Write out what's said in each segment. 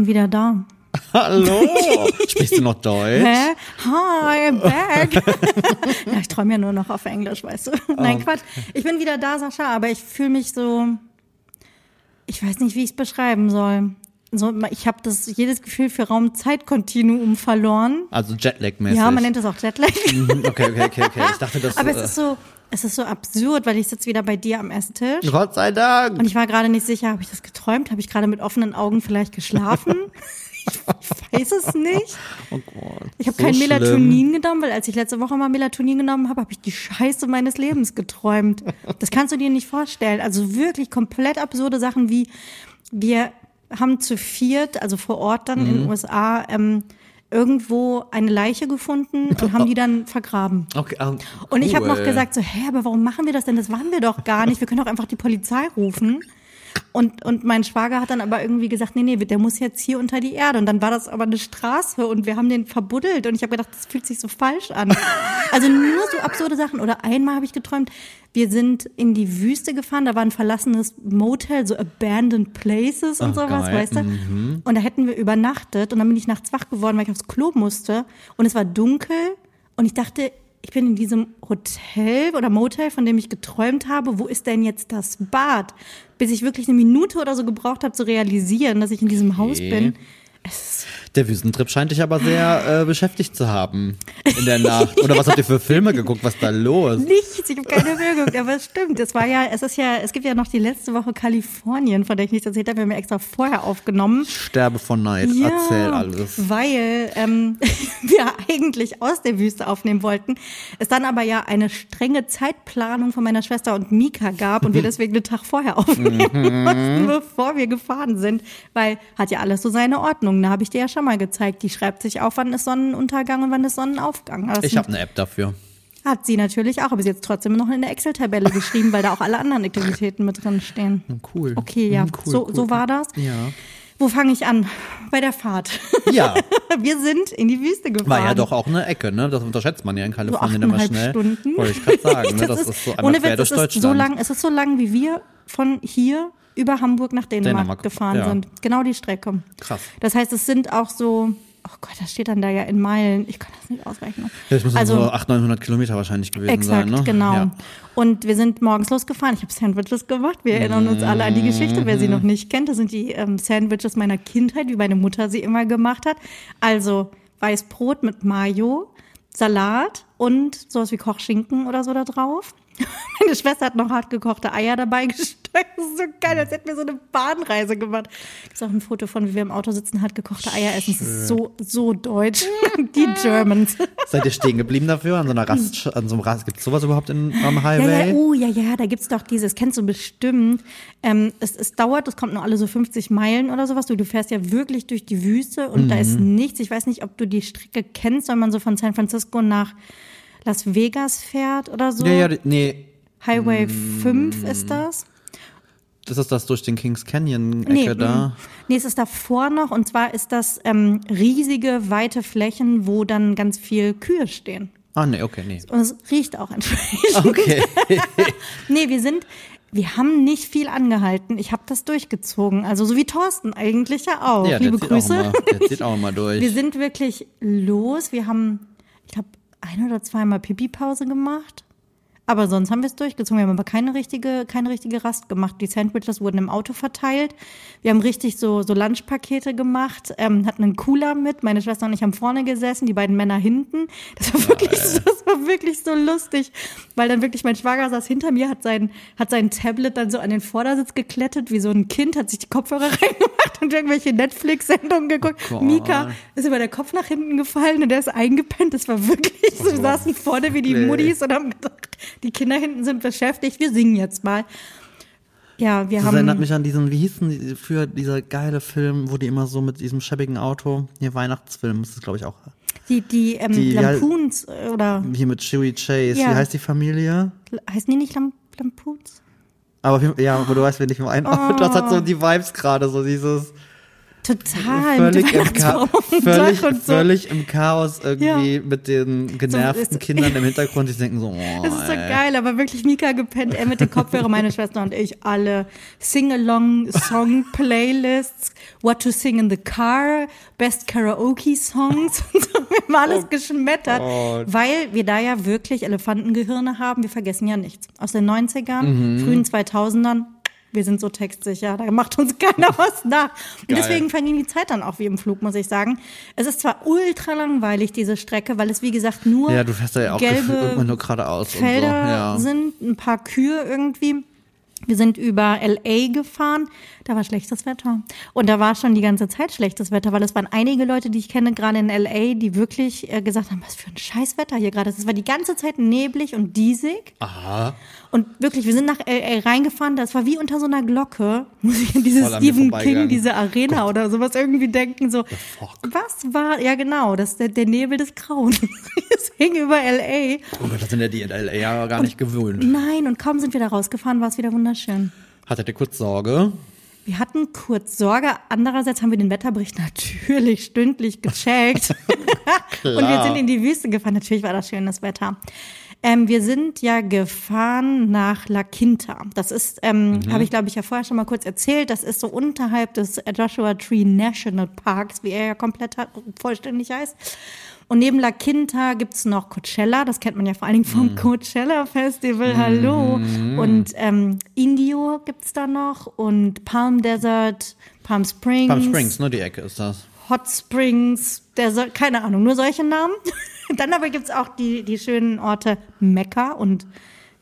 bin wieder da. Hallo. Sprichst du noch Deutsch? Hä? Hi, I'm back. ja, ich träume ja nur noch auf Englisch, weißt du. Nein, Quatsch. Ich bin wieder da, Sascha, aber ich fühle mich so. Ich weiß nicht, wie ich es beschreiben soll. So, ich habe das jedes Gefühl für Raum-Zeit-Kontinuum verloren. Also Jetlag-mäßig. Ja, man nennt das auch Jetlag. Mhm, Okay, okay, okay, okay. Ich dachte, das Aber es ist so, es ist so absurd, weil ich sitze wieder bei dir am Esstisch. Gott sei Dank. Und ich war gerade nicht sicher, habe ich das geträumt? Habe ich gerade mit offenen Augen vielleicht geschlafen? ich weiß es nicht. Oh Gott. Ich habe so kein schlimm. Melatonin genommen, weil als ich letzte Woche mal Melatonin genommen habe, habe ich die Scheiße meines Lebens geträumt. Das kannst du dir nicht vorstellen. Also wirklich komplett absurde Sachen wie wir haben zu viert, also vor Ort dann in den USA, ähm, irgendwo eine Leiche gefunden und haben die dann vergraben. Okay, ah, Und ich habe noch gesagt so, hä, aber warum machen wir das denn? Das waren wir doch gar nicht. Wir können doch einfach die Polizei rufen. Und, und mein Schwager hat dann aber irgendwie gesagt, nee, nee, der muss jetzt hier unter die Erde. Und dann war das aber eine Straße und wir haben den verbuddelt. Und ich habe gedacht, das fühlt sich so falsch an. Also nur so absurde Sachen. Oder einmal habe ich geträumt, wir sind in die Wüste gefahren, da war ein verlassenes Motel, so abandoned places und Ach, sowas, geil. weißt du? Und da hätten wir übernachtet und dann bin ich nachts wach geworden, weil ich aufs Klo musste. Und es war dunkel und ich dachte, ich bin in diesem Hotel oder Motel, von dem ich geträumt habe. Wo ist denn jetzt das Bad? Bis ich wirklich eine Minute oder so gebraucht habe zu realisieren, dass ich in diesem Haus Okay. bin. Es Der Wüstentrip scheint dich aber sehr äh, beschäftigt zu haben in der Nacht. Oder was habt ihr für Filme geguckt? Was ist da los? Nichts, ich habe keine Mühe geguckt, aber es stimmt. Es war ja, es ist ja, es gibt ja noch die letzte Woche Kalifornien, von der ich nichts erzählt habe. Wir haben ja extra vorher aufgenommen. Sterbe von Neid. Erzähl alles. Weil ähm, wir eigentlich aus der Wüste aufnehmen wollten. Es dann aber ja eine strenge Zeitplanung von meiner Schwester und Mika gab und wir deswegen einen Tag vorher aufnehmen mussten, bevor wir gefahren sind. Weil hat ja alles so seine Ordnung. Da habe ich dir ja schon mal gezeigt. Die schreibt sich auf, wann ist Sonnenuntergang und wann ist Sonnenaufgang. Ich habe eine App dafür. hat sie natürlich auch, aber sie hat es trotzdem noch in der Excel-Tabelle geschrieben, weil da auch alle anderen Aktivitäten mit drin stehen. Cool. Okay, ja, Mhm, cool, so, cool. so war das. Ja. Wo fange ich an? Bei der Fahrt. Ja, Wir sind in die Wüste gefahren. war ja doch auch eine Ecke, ne? Das unterschätzt man ja in Kalifornien immer achteinhalb schnell. Stunden. Wollte ich gerade sagen, ne? Das, ist so einmal ohne quer Witz, durch es ist so lang, es ist so lang, wie wir von hier über Hamburg nach Dänemark, Dänemark, gefahren ja. sind. Genau die Strecke. Krass. Das heißt, es sind auch so, oh Gott, das steht dann da ja in Meilen. Ich kann das nicht ausrechnen. Ja, das müssen also, so 800, 900 Kilometer wahrscheinlich gewesen Exakt, sein, ne? genau. Ja. Und wir sind morgens losgefahren. Ich habe Sandwiches gemacht. Wir erinnern uns alle an die Geschichte, wer sie noch nicht kennt. Das sind die ähm, Sandwiches meiner Kindheit, wie meine Mutter sie immer gemacht hat. Also Weißbrot mit Mayo, Salat und sowas wie Kochschinken oder so da drauf. Meine Schwester hat noch hart gekochte Eier dabei gesteckt. Das ist so geil, als hätten wir so eine Bahnreise gemacht. Gibt es auch ein Foto von, wie wir im Auto sitzen, hart gekochte Eier essen. Das ist so, so deutsch. Die Germans. Seid ihr stehen geblieben dafür? An so einer Rast, an so einem Rast, gibt's sowas überhaupt in, am Ja, Highway? ja, oh, ja, ja, da gibt's doch dieses, kennst du bestimmt. Ähm, es, es dauert, es kommt nur alle so 50 Meilen oder sowas. Du, du fährst ja wirklich durch die Wüste und da ist Mhm. nichts. Ich weiß nicht, ob du die Strecke kennst, wenn man so von San Francisco nach Las Vegas fährt oder so. Ja, ja, nee. Highway Mm. 5 ist das. Das ist das durch den Kings Canyon-Ecke Nee, da. mm. nee, es ist davor noch und zwar ist das ähm, riesige, weite Flächen, wo dann ganz viel Kühe stehen. Ah, nee, okay, nee. Und es riecht auch entsprechend. Okay. Nee, wir sind, wir haben nicht viel angehalten. Ich habe das durchgezogen. Also so wie Thorsten eigentlich ja auch. Ja, Liebe der Grüße. Auch immer, der zieht auch immer durch. Wir sind wirklich los. Wir haben, ich glaube, ein oder zweimal Pipi-Pause gemacht. Aber sonst haben wir es durchgezogen. Wir haben aber keine richtige, keine richtige Rast gemacht. Die Sandwiches wurden im Auto verteilt. Wir haben richtig so, so Lunchpakete gemacht, ähm, hatten einen Cooler mit. Meine Schwester und ich haben vorne gesessen, die beiden Männer hinten. Das war wirklich, so, das war wirklich so lustig. Weil dann wirklich mein Schwager saß hinter mir, hat sein, hat sein Tablet dann so an den Vordersitz geklettet, wie so ein Kind, hat sich die Kopfhörer reingemacht und irgendwelche Netflix-Sendungen geguckt. Gott. Mika ist über der Kopf nach hinten gefallen und der ist eingepennt. Das war wirklich so. Wir saßen vorne wie die. Muddis und haben gedacht, die Kinder hinten sind beschäftigt. Wir singen jetzt mal. Ja, wir Das haben. erinnert mich an diesen, wie hieß denn die- für dieser geile Film, wo die immer so mit diesem schäbigen Auto, hier Weihnachtsfilm, das ist glaube ich auch, Die, die, ähm, Die- Lampoons äh, oder hier mit Chewie Chase, Ja. wie heißt die Familie? heißen die nicht Lam Lampoons? Aber ja, aber du weißt, wen ich meine. Oh. Das hat so die Vibes gerade, so dieses, Total. völlig, mit im, dem völlig, so. völlig im Chaos irgendwie mit den genervten ist- Kindern im Hintergrund, die denken so, oh, Das ist so ey. geil, aber wirklich Mika gepennt, er mit den Kopfhörern, meine Schwester und ich alle Sing-along-Song-Playlists, What to Sing in the Car, Best Karaoke-Songs und so. Wir haben alles geschmettert, weil wir da ja wirklich Elefantengehirne haben. Wir vergessen ja nichts. Aus den 90ern, Mhm. frühen 2000ern, wir sind so textsicher, da macht uns keiner was nach. Und deswegen verging die Zeit dann auch wie im Flug, muss ich sagen. Es ist zwar ultra langweilig, diese Strecke, weil es wie gesagt nur Ja, du fährst da ja auch gelbe nur geradeaus Felder und so. Ja. sind, ein paar Kühe irgendwie. Wir sind über LA gefahren, da war schlechtes Wetter. Und da war schon die ganze Zeit schlechtes Wetter, weil es waren einige Leute, die ich kenne, gerade in LA, die wirklich äh, gesagt haben, was für ein scheiß Wetter hier gerade ist. Es war die ganze Zeit neblig und diesig. Aha. Und wirklich, wir sind nach LA reingefahren, das war wie unter so einer Glocke. Muss ich an diese Stephen King, diese Arena oder sowas irgendwie denken, so, was war, ja genau, das der, der Nebel des Grauen. es hing über LA. Oh Gott, das sind ja die in LA ja gar nicht gewöhnt. Nein, und kaum sind wir da rausgefahren, war es wieder wunderschön. Hattet ihr kurz Sorge? Wir hatten kurz Sorge. Andererseits haben wir den Wetterbericht natürlich stündlich gecheckt. und wir sind in die Wüste gefahren. Natürlich war das schönes Wetter. Ähm, wir sind ja gefahren nach La Quinta. Das ist, ähm, habe ich glaube ich ja vorher schon mal kurz erzählt, das ist so unterhalb des Joshua Tree National Parks, wie er ja komplett hat, vollständig heißt. Und neben La Quinta gibt's noch Coachella, das kennt man ja vor allen Dingen vom Coachella Festival, hallo. Und ähm, Indio gibt's da noch und Palm Desert, Palm Springs, Palm Springs, ne, die Ecke ist das. Hot Springs, soll, keine Ahnung, nur solche Namen. Dann aber gibt's auch die, die schönen Orte Mekka und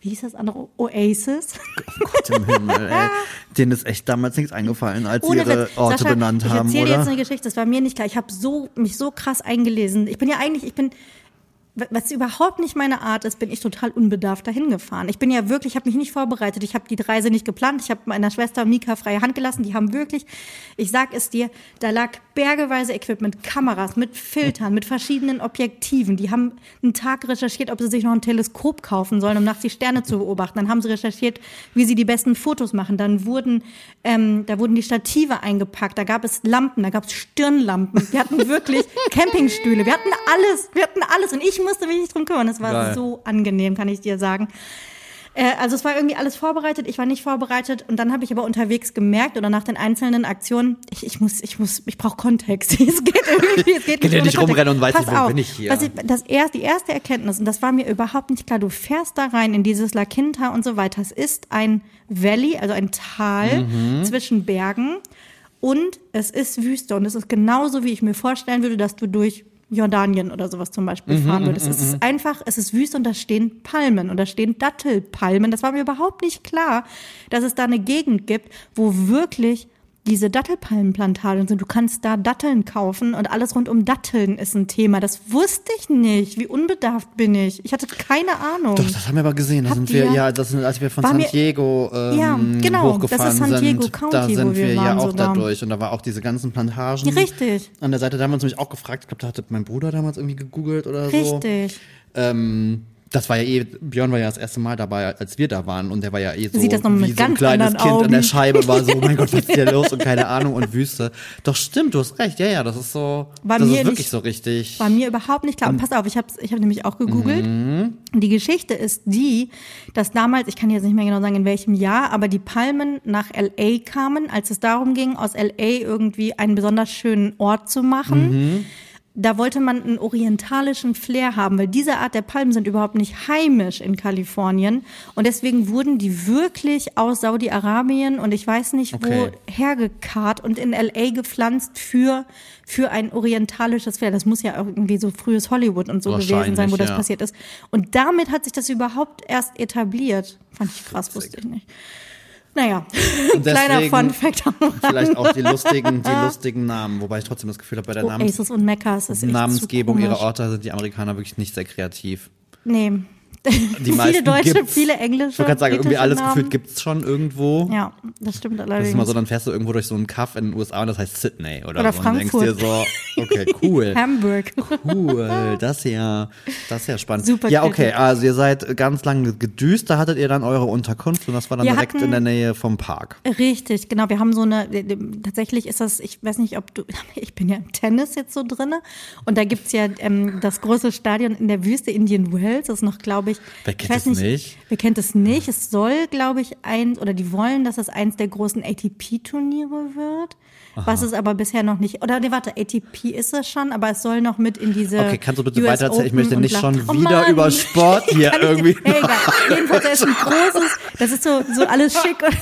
wie hieß das andere? Oasis. Gott im Himmel, ey. Denen ist echt damals nichts eingefallen, als sie ihre Witz. Orte Sascha, benannt ich haben, erzähle oder? jetzt eine Geschichte, das war mir nicht klar. Ich habe so, mich so krass eingelesen. Ich bin ja eigentlich, ich bin, was überhaupt nicht meine Art ist, bin ich total unbedarft dahin gefahren. Ich bin ja wirklich, ich habe mich nicht vorbereitet. Ich habe die Reise nicht geplant. Ich habe meiner Schwester Mika freie Hand gelassen. Die haben wirklich, ich sag es dir, da lag bergeweise Equipment, Kameras mit Filtern, mit verschiedenen Objektiven. Die haben einen Tag recherchiert, ob sie sich noch ein Teleskop kaufen sollen, um nachts die Sterne zu beobachten. Dann haben sie recherchiert, wie sie die besten Fotos machen. Dann wurden, ähm, da wurden die Stative eingepackt. Da gab es Lampen, da gab es Stirnlampen. Wir hatten wirklich Campingstühle. Wir hatten alles, wir hatten alles. Und ich musste mich nicht drum kümmern. Es war Geil. so angenehm, kann ich dir sagen. Äh, Also es war irgendwie alles vorbereitet, ich war nicht vorbereitet und dann habe ich aber unterwegs gemerkt oder nach den einzelnen Aktionen, ich, ich muss, ich muss, ich brauche Kontext. Es geht irgendwie, es geht Kann ja nicht rumrennen und weiß Pass nicht, wo auf, bin ich hier. Was ich, das erst, die erste Erkenntnis, und das war mir überhaupt nicht klar, du fährst da rein in dieses La Quinta und so weiter. Es ist ein Valley, also ein Tal Mhm. zwischen Bergen und es ist Wüste und es ist genauso, wie ich mir vorstellen würde, dass du durch Jordanien oder sowas zum Beispiel Mhm, fahren würdest. Es ist einfach, es ist Wüste und da stehen Palmen und da stehen Dattelpalmen. Das war mir überhaupt nicht klar, dass es da eine Gegend gibt, wo wirklich diese Dattelpalmenplantagen sind. Du kannst da Datteln kaufen und alles rund um Datteln ist ein Thema. Das wusste ich nicht. Wie unbedarft bin ich? Ich hatte keine Ahnung. Doch, das haben wir aber gesehen. Da Habt sind wir, ihr- ja, das sind, als wir von War San Diego ähm, Ja, genau, hochgefahren das ist San Diego sind. County, da sind wir wir ja auch sogar. durch. Und da war auch diese ganzen Plantagen. Richtig. An der Seite, da haben wir uns nämlich auch gefragt, ich glaube, da hatte mein Bruder damals irgendwie gegoogelt oder so. Richtig. Ähm, das war ja eh, Björn war ja das erste Mal dabei, als wir da waren und der war ja eh so wie so ein kleines Kind an der Augen. Scheibe war so, oh mein Gott, was ist hier los und keine Ahnung und Wüste. Doch stimmt, du hast recht, ja, ja, das ist so, War das mir ist wirklich nicht- so richtig. War mir überhaupt nicht klar. Und pass auf, ich habe ich hab nämlich auch gegoogelt. Und die Geschichte ist die, dass damals, ich kann jetzt nicht mehr genau sagen, in welchem Jahr, aber die Palmen nach LA kamen, als es darum ging, aus LA irgendwie einen besonders schönen Ort zu machen. Da wollte man einen orientalischen Flair haben, weil diese Art der Palmen sind überhaupt nicht heimisch in Kalifornien. Und deswegen wurden die wirklich aus Saudi-Arabien und ich weiß nicht Okay. wo hergekarrt und in LA gepflanzt für, für ein orientalisches Flair. Das muss ja irgendwie so frühes Hollywood und so gewesen sein, wo das ja. passiert ist. Und damit hat sich das überhaupt erst etabliert. Fand ich krass, wusste ich nicht. Naja, Und kleiner Fun Fact am Rand. Vielleicht auch die lustigen, die lustigen Namen, wobei ich trotzdem das Gefühl habe, bei der Namens ist echt Namensgebung ihrer. Orte sind die Amerikaner wirklich nicht sehr kreativ. Nee, viele meisten Deutsche, gibt's. viele Englische. Ich wollte sagen, irgendwie alles Namen. gefühlt gibt's schon irgendwo. Ja, das stimmt Das allerdings. ist immer so, dann fährst du irgendwo durch so einen Kaff in den USA und das heißt Sydney oder, Oder so. Und denkst dir so, okay, cool. Hamburg. Cool, das ist ja, das ist ja spannend. Super ja, okay, also ihr seid ganz lange gedüst, da hattet ihr dann eure Unterkunft und das war dann Wir direkt hatten- in der Nähe vom Park. Richtig, genau. Wir haben so eine, tatsächlich ist das, ich weiß nicht, ob du, ich bin ja im Tennis jetzt so drinne und da gibt's ja ähm, das große Stadion in der Wüste Indian Wells, das ist noch, glaube ich, Wer kennt ich weiß das nicht? Wer kennt es nicht? Es soll, glaube ich, eins, oder die wollen, dass es eins der großen ATP-Turniere wird. Was es aber bisher noch nicht, oder nee, warte, ATP ist es schon, aber es soll noch mit in diese. Okay, kannst du bitte US weiter erzählen? Ich möchte nicht schon Oh wieder Mann. über Sport hier irgendwie. Hey, egal. Jedenfalls, da ist ein großes, das ist so, so alles schick und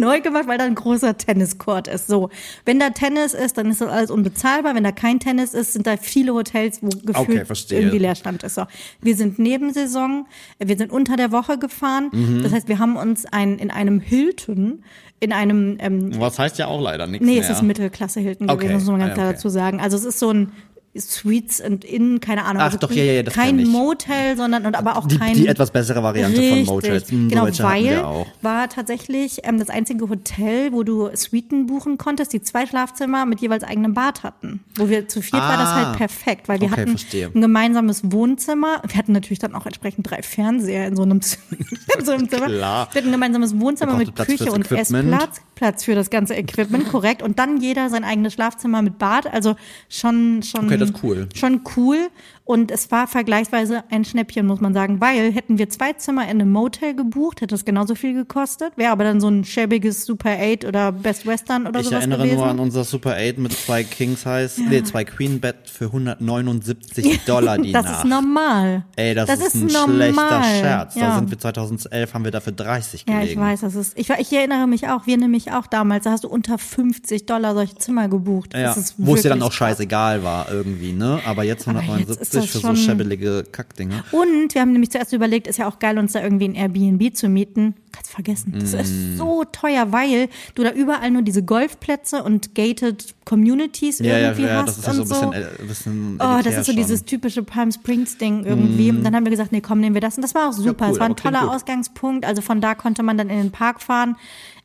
neu gemacht, weil da ein großer Tenniscourt ist. So. Wenn da Tennis ist, dann ist das alles unbezahlbar. Wenn da kein Tennis ist, sind da viele Hotels, wo gefühlt Okay, irgendwie Leerstand ist. So. Wir sind Nebensaison, wir sind unter der Woche gefahren. Mhm. Das heißt, wir haben uns ein, in einem Hilton, in einem, ähm, Was heißt ja auch leider nichts Nee, mehr. es ist Mittelklasse Hilton Okay. gewesen, muss man ganz Ah, klar okay. dazu sagen. Also es ist so ein Suites and Inn, keine Ahnung. Ach also doch, ja, ja, das Kein. Motel, sondern und aber auch die, kein die etwas bessere Variante Richtig, von Motels. Hm, genau, weil war tatsächlich ähm, das einzige Hotel, wo du Suiten buchen konntest, die zwei Schlafzimmer mit jeweils eigenem Bad hatten. Wo wir zu viert war das Ah. halt perfekt, weil wir Okay, hatten verstehe. ein gemeinsames Wohnzimmer. Wir hatten natürlich dann auch entsprechend drei Fernseher in so einem, in so einem Zimmer. Klar. Wir hatten ein gemeinsames Wohnzimmer mit Platz Küche und. Essplatz. Platz für das ganze Equipment, korrekt. Und dann jeder sein eigenes Schlafzimmer mit Bad. Also schon, schon. Okay, das ist cool. Schon cool. Und es war vergleichsweise ein Schnäppchen, muss man sagen, weil hätten wir zwei Zimmer in einem Motel gebucht, hätte es genauso viel gekostet. Wäre aber dann so ein schäbiges Super 8 oder Best Western oder Ich sowas erinnere gewesen. nur an unser Super 8 mit zwei King Size, nee, zwei Queen Bett für 179 Dollar die das Nacht. ist normal. Ey, das, ist ein normal. schlechter Scherz. Da Ja. sind wir 2011 haben wir dafür 30 Ja, gelegen. ich weiß, das ist. Ich, ich erinnere mich auch, wir nämlich auch damals, da hast du unter 50 Dollar solche Zimmer gebucht. Ja, Das ist wo es dir dann auch scheißegal war irgendwie, ne? Aber jetzt Aber jetzt 179 das für so schäbelige Kackdinger. Und wir haben nämlich zuerst überlegt, ist ja auch geil, uns da irgendwie ein Airbnb zu mieten. Kannst vergessen. Das Mm. ist so teuer, weil du da überall nur diese Golfplätze und gated Communities Ja, ja, irgendwie ja, hast das ist ja und so ein bisschen, äh, ein bisschen Oh, das ist so schon. Mm. dieses typische Palm Springs Ding irgendwie. Und dann haben wir gesagt, nee, komm, nehmen wir das. Und das war auch super. cool, es war ein toller. Ausgangspunkt. Also von da konnte man dann in den Park fahren.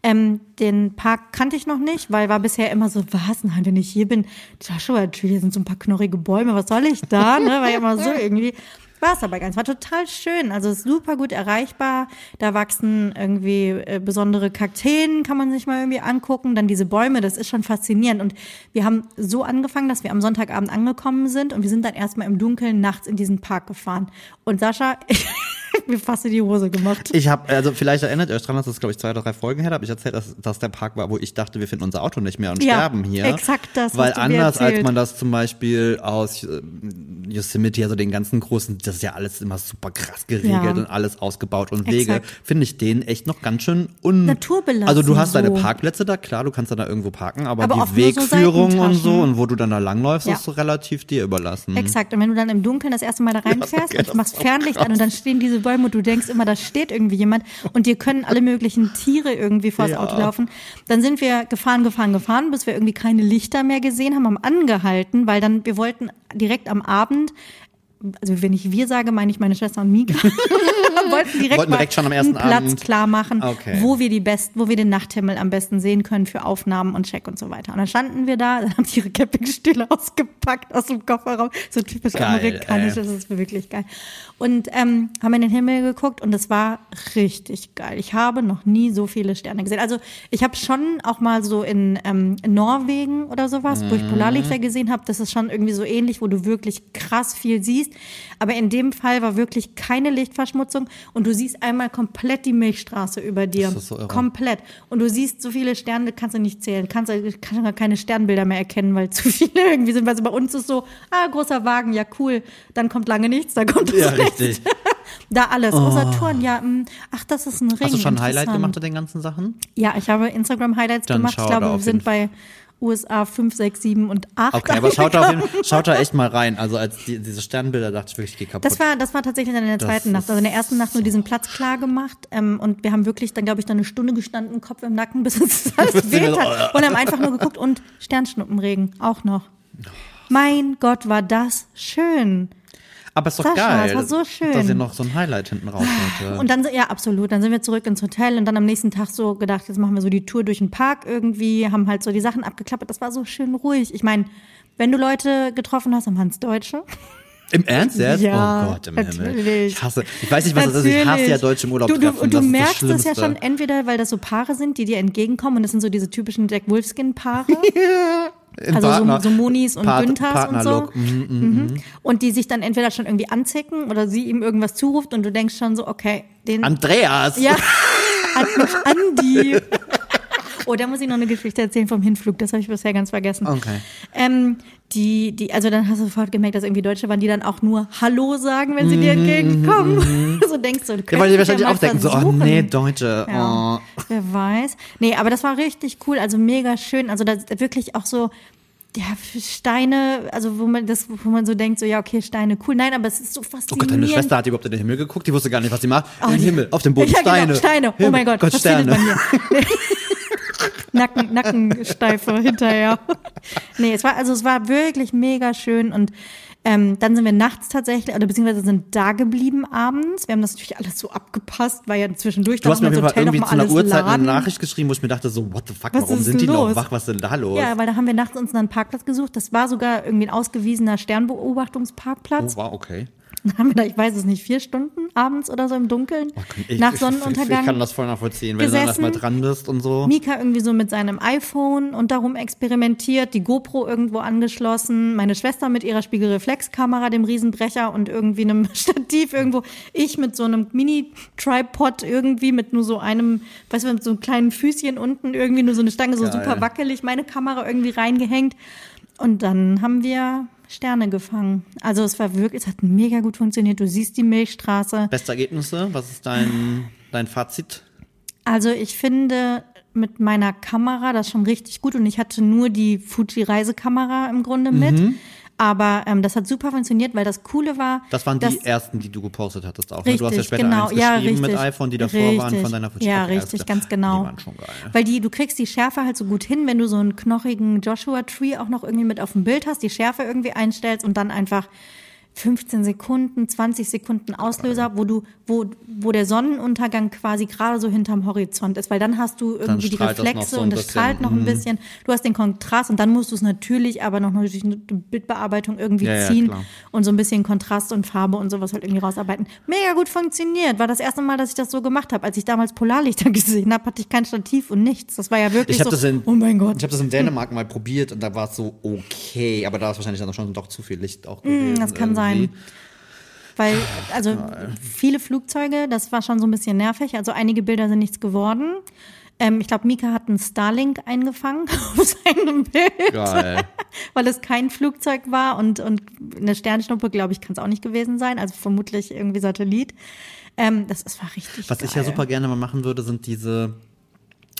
Ähm, den Park kannte ich noch nicht, weil war bisher immer so, was, nein, wenn ich hier bin, Joshua Tree, hier sind so ein paar knorrige Bäume, was soll ich da? Ne? War ja immer so irgendwie. War es aber ganz, war total schön, also super gut erreichbar. Da wachsen irgendwie äh, besondere Kakteen, kann man sich mal irgendwie angucken. Dann diese Bäume, das ist schon faszinierend. Und wir haben so angefangen, dass wir am Sonntagabend angekommen sind und wir sind dann erstmal im Dunkeln nachts in diesen Park gefahren. Und Sascha, mir fast in die Hose gemacht. Ich habe, also vielleicht erinnert ihr euch dran, dass das, glaube ich, zwei oder drei Folgen her habe ich erzählt, dass das der Park war, wo ich dachte, wir finden unser Auto nicht mehr und Ja, sterben hier. exakt das Weil anders als man das zum Beispiel aus äh, Yosemite, also den ganzen großen, das ist ja alles immer super krass geregelt Ja. und alles ausgebaut und Wege, Exakt. finde ich den echt noch ganz schön un... Naturbelassen Also du hast deine so. Parkplätze da, klar, du kannst dann da irgendwo parken, aber, Aber die nur so Wegführung und so und wo du dann da langläufst, Ja. ist so relativ dir überlassen. Exakt. Und wenn du dann im Dunkeln das erste Mal da reinfährst okay, und machst Fernlicht an und dann stehen diese Bäume und du denkst immer, da steht irgendwie jemand und dir können alle möglichen Tiere irgendwie vor das Ja. Auto laufen. Dann sind wir gefahren, gefahren, gefahren, bis wir irgendwie keine Lichter mehr gesehen haben, haben angehalten, weil dann, wir wollten direkt am Abend also wenn ich wir sage, meine ich meine Schwester und Mika, wollten direkt, Wollten direkt schon am ersten Platz Abend. klar machen, Okay. wo wir die best, wo wir den Nachthimmel am besten sehen können für Aufnahmen und Check und so weiter. Und dann standen wir da, dann haben die ihre Campingstühle ausgepackt aus dem Kofferraum, so typisch Geil, amerikanisch, ey. das ist wirklich geil. Und ähm, haben in den Himmel geguckt und es war richtig geil. Ich habe noch nie so viele Sterne gesehen. Also ich habe schon auch mal so in, ähm, in Norwegen oder sowas, wo ich Mhm. Polarlichter gesehen habe, das ist schon irgendwie so ähnlich, wo du wirklich krass viel siehst. Aber in dem Fall war wirklich keine Lichtverschmutzung und du siehst einmal komplett die Milchstraße über dir. Das ist so irre. komplett. Und du siehst so viele Sterne, kannst du nicht zählen. Kannst du kannst gar keine Sternbilder mehr erkennen, weil zu viele irgendwie sind. Also bei uns ist so, ah, großer Wagen, ja cool. Dann kommt lange nichts, dann kommt das Ja, richtig. Da alles. Oh. Saturn, ja, mh, ach, das ist ein Ring. Hast du schon ein Highlight gemacht mit den ganzen Sachen? Ja, ich habe Instagram-Highlights gemacht. Ich da glaube, wir sind bei USA 5, 6, 7 und 8. Okay, aber schaut da, jeden, schaut da echt mal rein. Also als die, diese Sternbilder dachte ich wirklich, ich geh kaputt. Das war, das war tatsächlich dann in der Das zweiten Nacht. ist Also in der ersten Nacht nur diesen Platz klar gemacht. Ähm, und wir haben wirklich dann, glaube ich, dann eine Stunde gestanden, Kopf im Nacken, bis uns alles Bis wir weh so, hat. Und haben einfach nur geguckt und Sternschnuppenregen auch noch. Mein Gott, war das schön. Aber ist doch Sascha, geil. es war so schön. Dass ihr noch so ein Highlight hinten raus hatte. Und dann, ja, absolut. Dann sind wir zurück ins Hotel und dann am nächsten Tag so gedacht, jetzt machen wir so die Tour durch den Park irgendwie, haben halt so die Sachen abgeklappert. Das war so schön ruhig. Ich meine, wenn du Leute getroffen hast, dann waren es Deutsche. Im Ernst jetzt? Ja, oh Gott, im Himmel. natürlich. Ich hasse, ich weiß nicht, was das ist. Ich hasse ja Deutsche im Urlaub du, du, treffen. Und du das merkst das es ja schon entweder, weil das so Paare sind, die dir entgegenkommen und das sind so diese typischen Jack Wolfskin-Paare. In also Partner- so, so Monis und Part- Günthers und so. Partnerlook. Mhm, Mhm. Und die sich dann entweder schon irgendwie anzicken oder sie ihm irgendwas zuruft und du denkst schon so, okay, den. Andreas! ja, an, Andi. Oh, da muss ich noch eine Geschichte erzählen vom Hinflug. Das habe ich bisher ganz vergessen. Okay. Ähm, die, die, also dann hast du sofort gemerkt, dass irgendwie Deutsche waren, die dann auch nur Hallo sagen, wenn sie dir entgegenkommen. so denkst du, du Mhm, Ja, weil die wahrscheinlich auch denken, so, oh nee, Deutsche. Ja, Oh. wer weiß. Nee, aber das war richtig cool, also mega schön. Also da wirklich auch so, ja, Steine, also wo man das, wo man so denkt, so ja, okay, Steine, cool. Nein, aber es ist so Oh faszinierend. Gott, deine Schwester hat überhaupt in den Himmel geguckt, die wusste gar nicht, was sie macht. Oh, die- Himmel, auf dem Boden, ja, Steine. Genau, Steine. Oh Himmel, mein Gott, Gott was Sterne. findet man hier? Nacken, Nackensteife hinterher. Nee, es war, also es war wirklich mega schön und ähm, dann sind wir nachts tatsächlich, oder beziehungsweise sind da geblieben abends. Wir haben das natürlich alles so abgepasst, weil ja zwischendurch Du hast mir jeden Fall irgendwie zu einer Uhrzeit eine. Nachricht geschrieben, wo ich mir dachte, so, what the fuck, Was warum sind die los? noch wach? Was ist denn da los? Ja, weil da haben wir nachts uns einen Parkplatz gesucht. Das war sogar irgendwie ein ausgewiesener Sternbeobachtungsparkplatz. oh, wow, okay. Dann haben wir da, ich weiß es nicht, vier Stunden abends oder so im Dunkeln Ich, nach ich, Sonnenuntergang. Ich, kann das voll nachvollziehen, wenn du dann erstmal dran bist und so. Mika irgendwie so mit seinem iPhone und darum experimentiert, die GoPro irgendwo angeschlossen, meine Schwester mit ihrer Spiegelreflexkamera, dem Riesenbrecher und irgendwie einem Stativ irgendwo, ich mit so einem Mini-Tripod irgendwie mit nur so einem, weißt du, mit so einem kleinen Füßchen unten irgendwie nur so eine Stange, so Geil. super wackelig, meine Kamera irgendwie reingehängt und dann haben wir Sterne gefangen. Also es war wirklich, es hat mega gut funktioniert. Du siehst die Milchstraße. Beste Ergebnisse? Was ist dein, dein Fazit? Also ich finde mit meiner Kamera das schon richtig gut und ich hatte nur die Fuji Reisekamera im Grunde mit. Mhm. Aber ähm, das hat super funktioniert, weil das Coole war. Das waren die ersten, die du gepostet hattest auch. ne? Du hast ja Richtig, später genau. eins Ja, geschrieben mit richtig. iPhone, die davor waren Richtig. von deiner Fuji. Ja, richtig, ganz genau. Die waren schon geil. Weil die, du kriegst die Schärfe halt so gut hin, wenn du so einen knochigen Joshua Tree auch noch irgendwie mit auf dem Bild hast, die Schärfe irgendwie einstellst und dann einfach 15 Sekunden, 20 Sekunden Auslöser, wo du, wo, wo der Sonnenuntergang quasi gerade so hinterm Horizont ist, weil dann hast du irgendwie die strahlt das Reflexe so und es bisschen, strahlt noch ein mhm. bisschen. Du hast den Kontrast und dann musst du es natürlich aber noch durch eine Bildbearbeitung irgendwie Ja, ja, ziehen klar. und so ein bisschen Kontrast und Farbe und sowas halt irgendwie rausarbeiten. Mega gut funktioniert. War das erste Mal, dass ich das so gemacht habe. Als ich damals Polarlichter gesehen habe, hatte ich kein Stativ und nichts. Das war ja wirklich Ich so, das in, oh mein Gott. Ich habe das in Dänemark mal probiert und da war es so okay, aber da ist wahrscheinlich dann schon doch zu viel Licht auch gewesen. Mm, das kann irgendwie. Sein. Weil, also viele Flugzeuge, das war schon so ein bisschen nervig. Also einige Bilder sind nichts geworden. Ähm, ich glaube, Mika hat einen Starlink eingefangen auf seinem Bild, Geil. weil es kein Flugzeug war und, und eine Sternschnuppe, glaube ich, kann es auch nicht gewesen sein. Also vermutlich irgendwie Satellit. Ähm, das, das war richtig Was geil. ich ja super gerne mal machen würde, sind diese.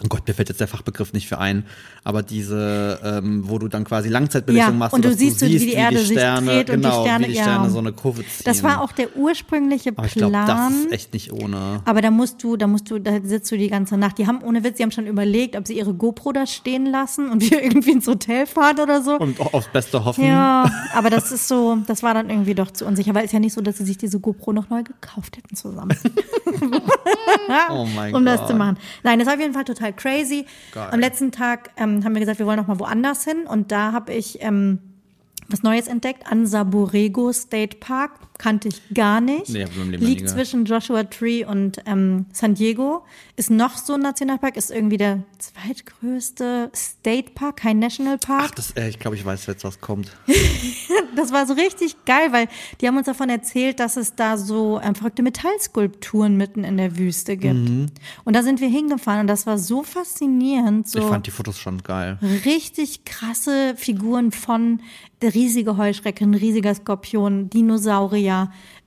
Oh Gott, mir fällt jetzt der Fachbegriff nicht für ein, aber diese, ähm, wo du dann quasi Langzeitbelichtung Ja, machst, und du siehst so, wie die Erde sich Sterne, dreht und die genau, Sterne- wie die ja. Sterne so eine Kurve ziehen. Das war auch der ursprüngliche aber ich Plan. glaube, das ist echt nicht ohne. Aber da musst du, da musst du, da sitzt du die ganze Nacht. Die haben ohne Witz, die haben schon überlegt, ob sie ihre GoPro da stehen lassen und wir irgendwie ins Hotel fahren oder so. Und aufs Beste hoffen. Ja, aber das ist so, das war dann irgendwie doch zu unsicher, weil es ja nicht so, dass sie sich diese GoPro noch neu gekauft hätten zusammen. Oh mein um das Gott. zu machen. Nein, das war auf jeden Fall total crazy. Geil. Am letzten Tag ähm, haben wir gesagt, wir wollen noch mal woanders hin und da habe ich ähm, was Neues entdeckt. Ansa Borrego State Park kannte ich gar nicht. Nee, Liegt zwischen Joshua Tree und ähm, San Diego. Ist noch so ein Nationalpark, ist irgendwie der zweitgrößte State Park, kein Nationalpark. Ach, das, äh, ich glaube, ich weiß jetzt, was kommt. Das war so richtig geil, weil die haben uns davon erzählt, dass es da so ähm, verrückte Metallskulpturen mitten in der Wüste gibt. Mhm. Und da sind wir hingefahren und das war so faszinierend. So Ich fand die Fotos schon geil. richtig krasse Figuren von der riesige Heuschrecke, ein riesiger Skorpion, Dinosaurier,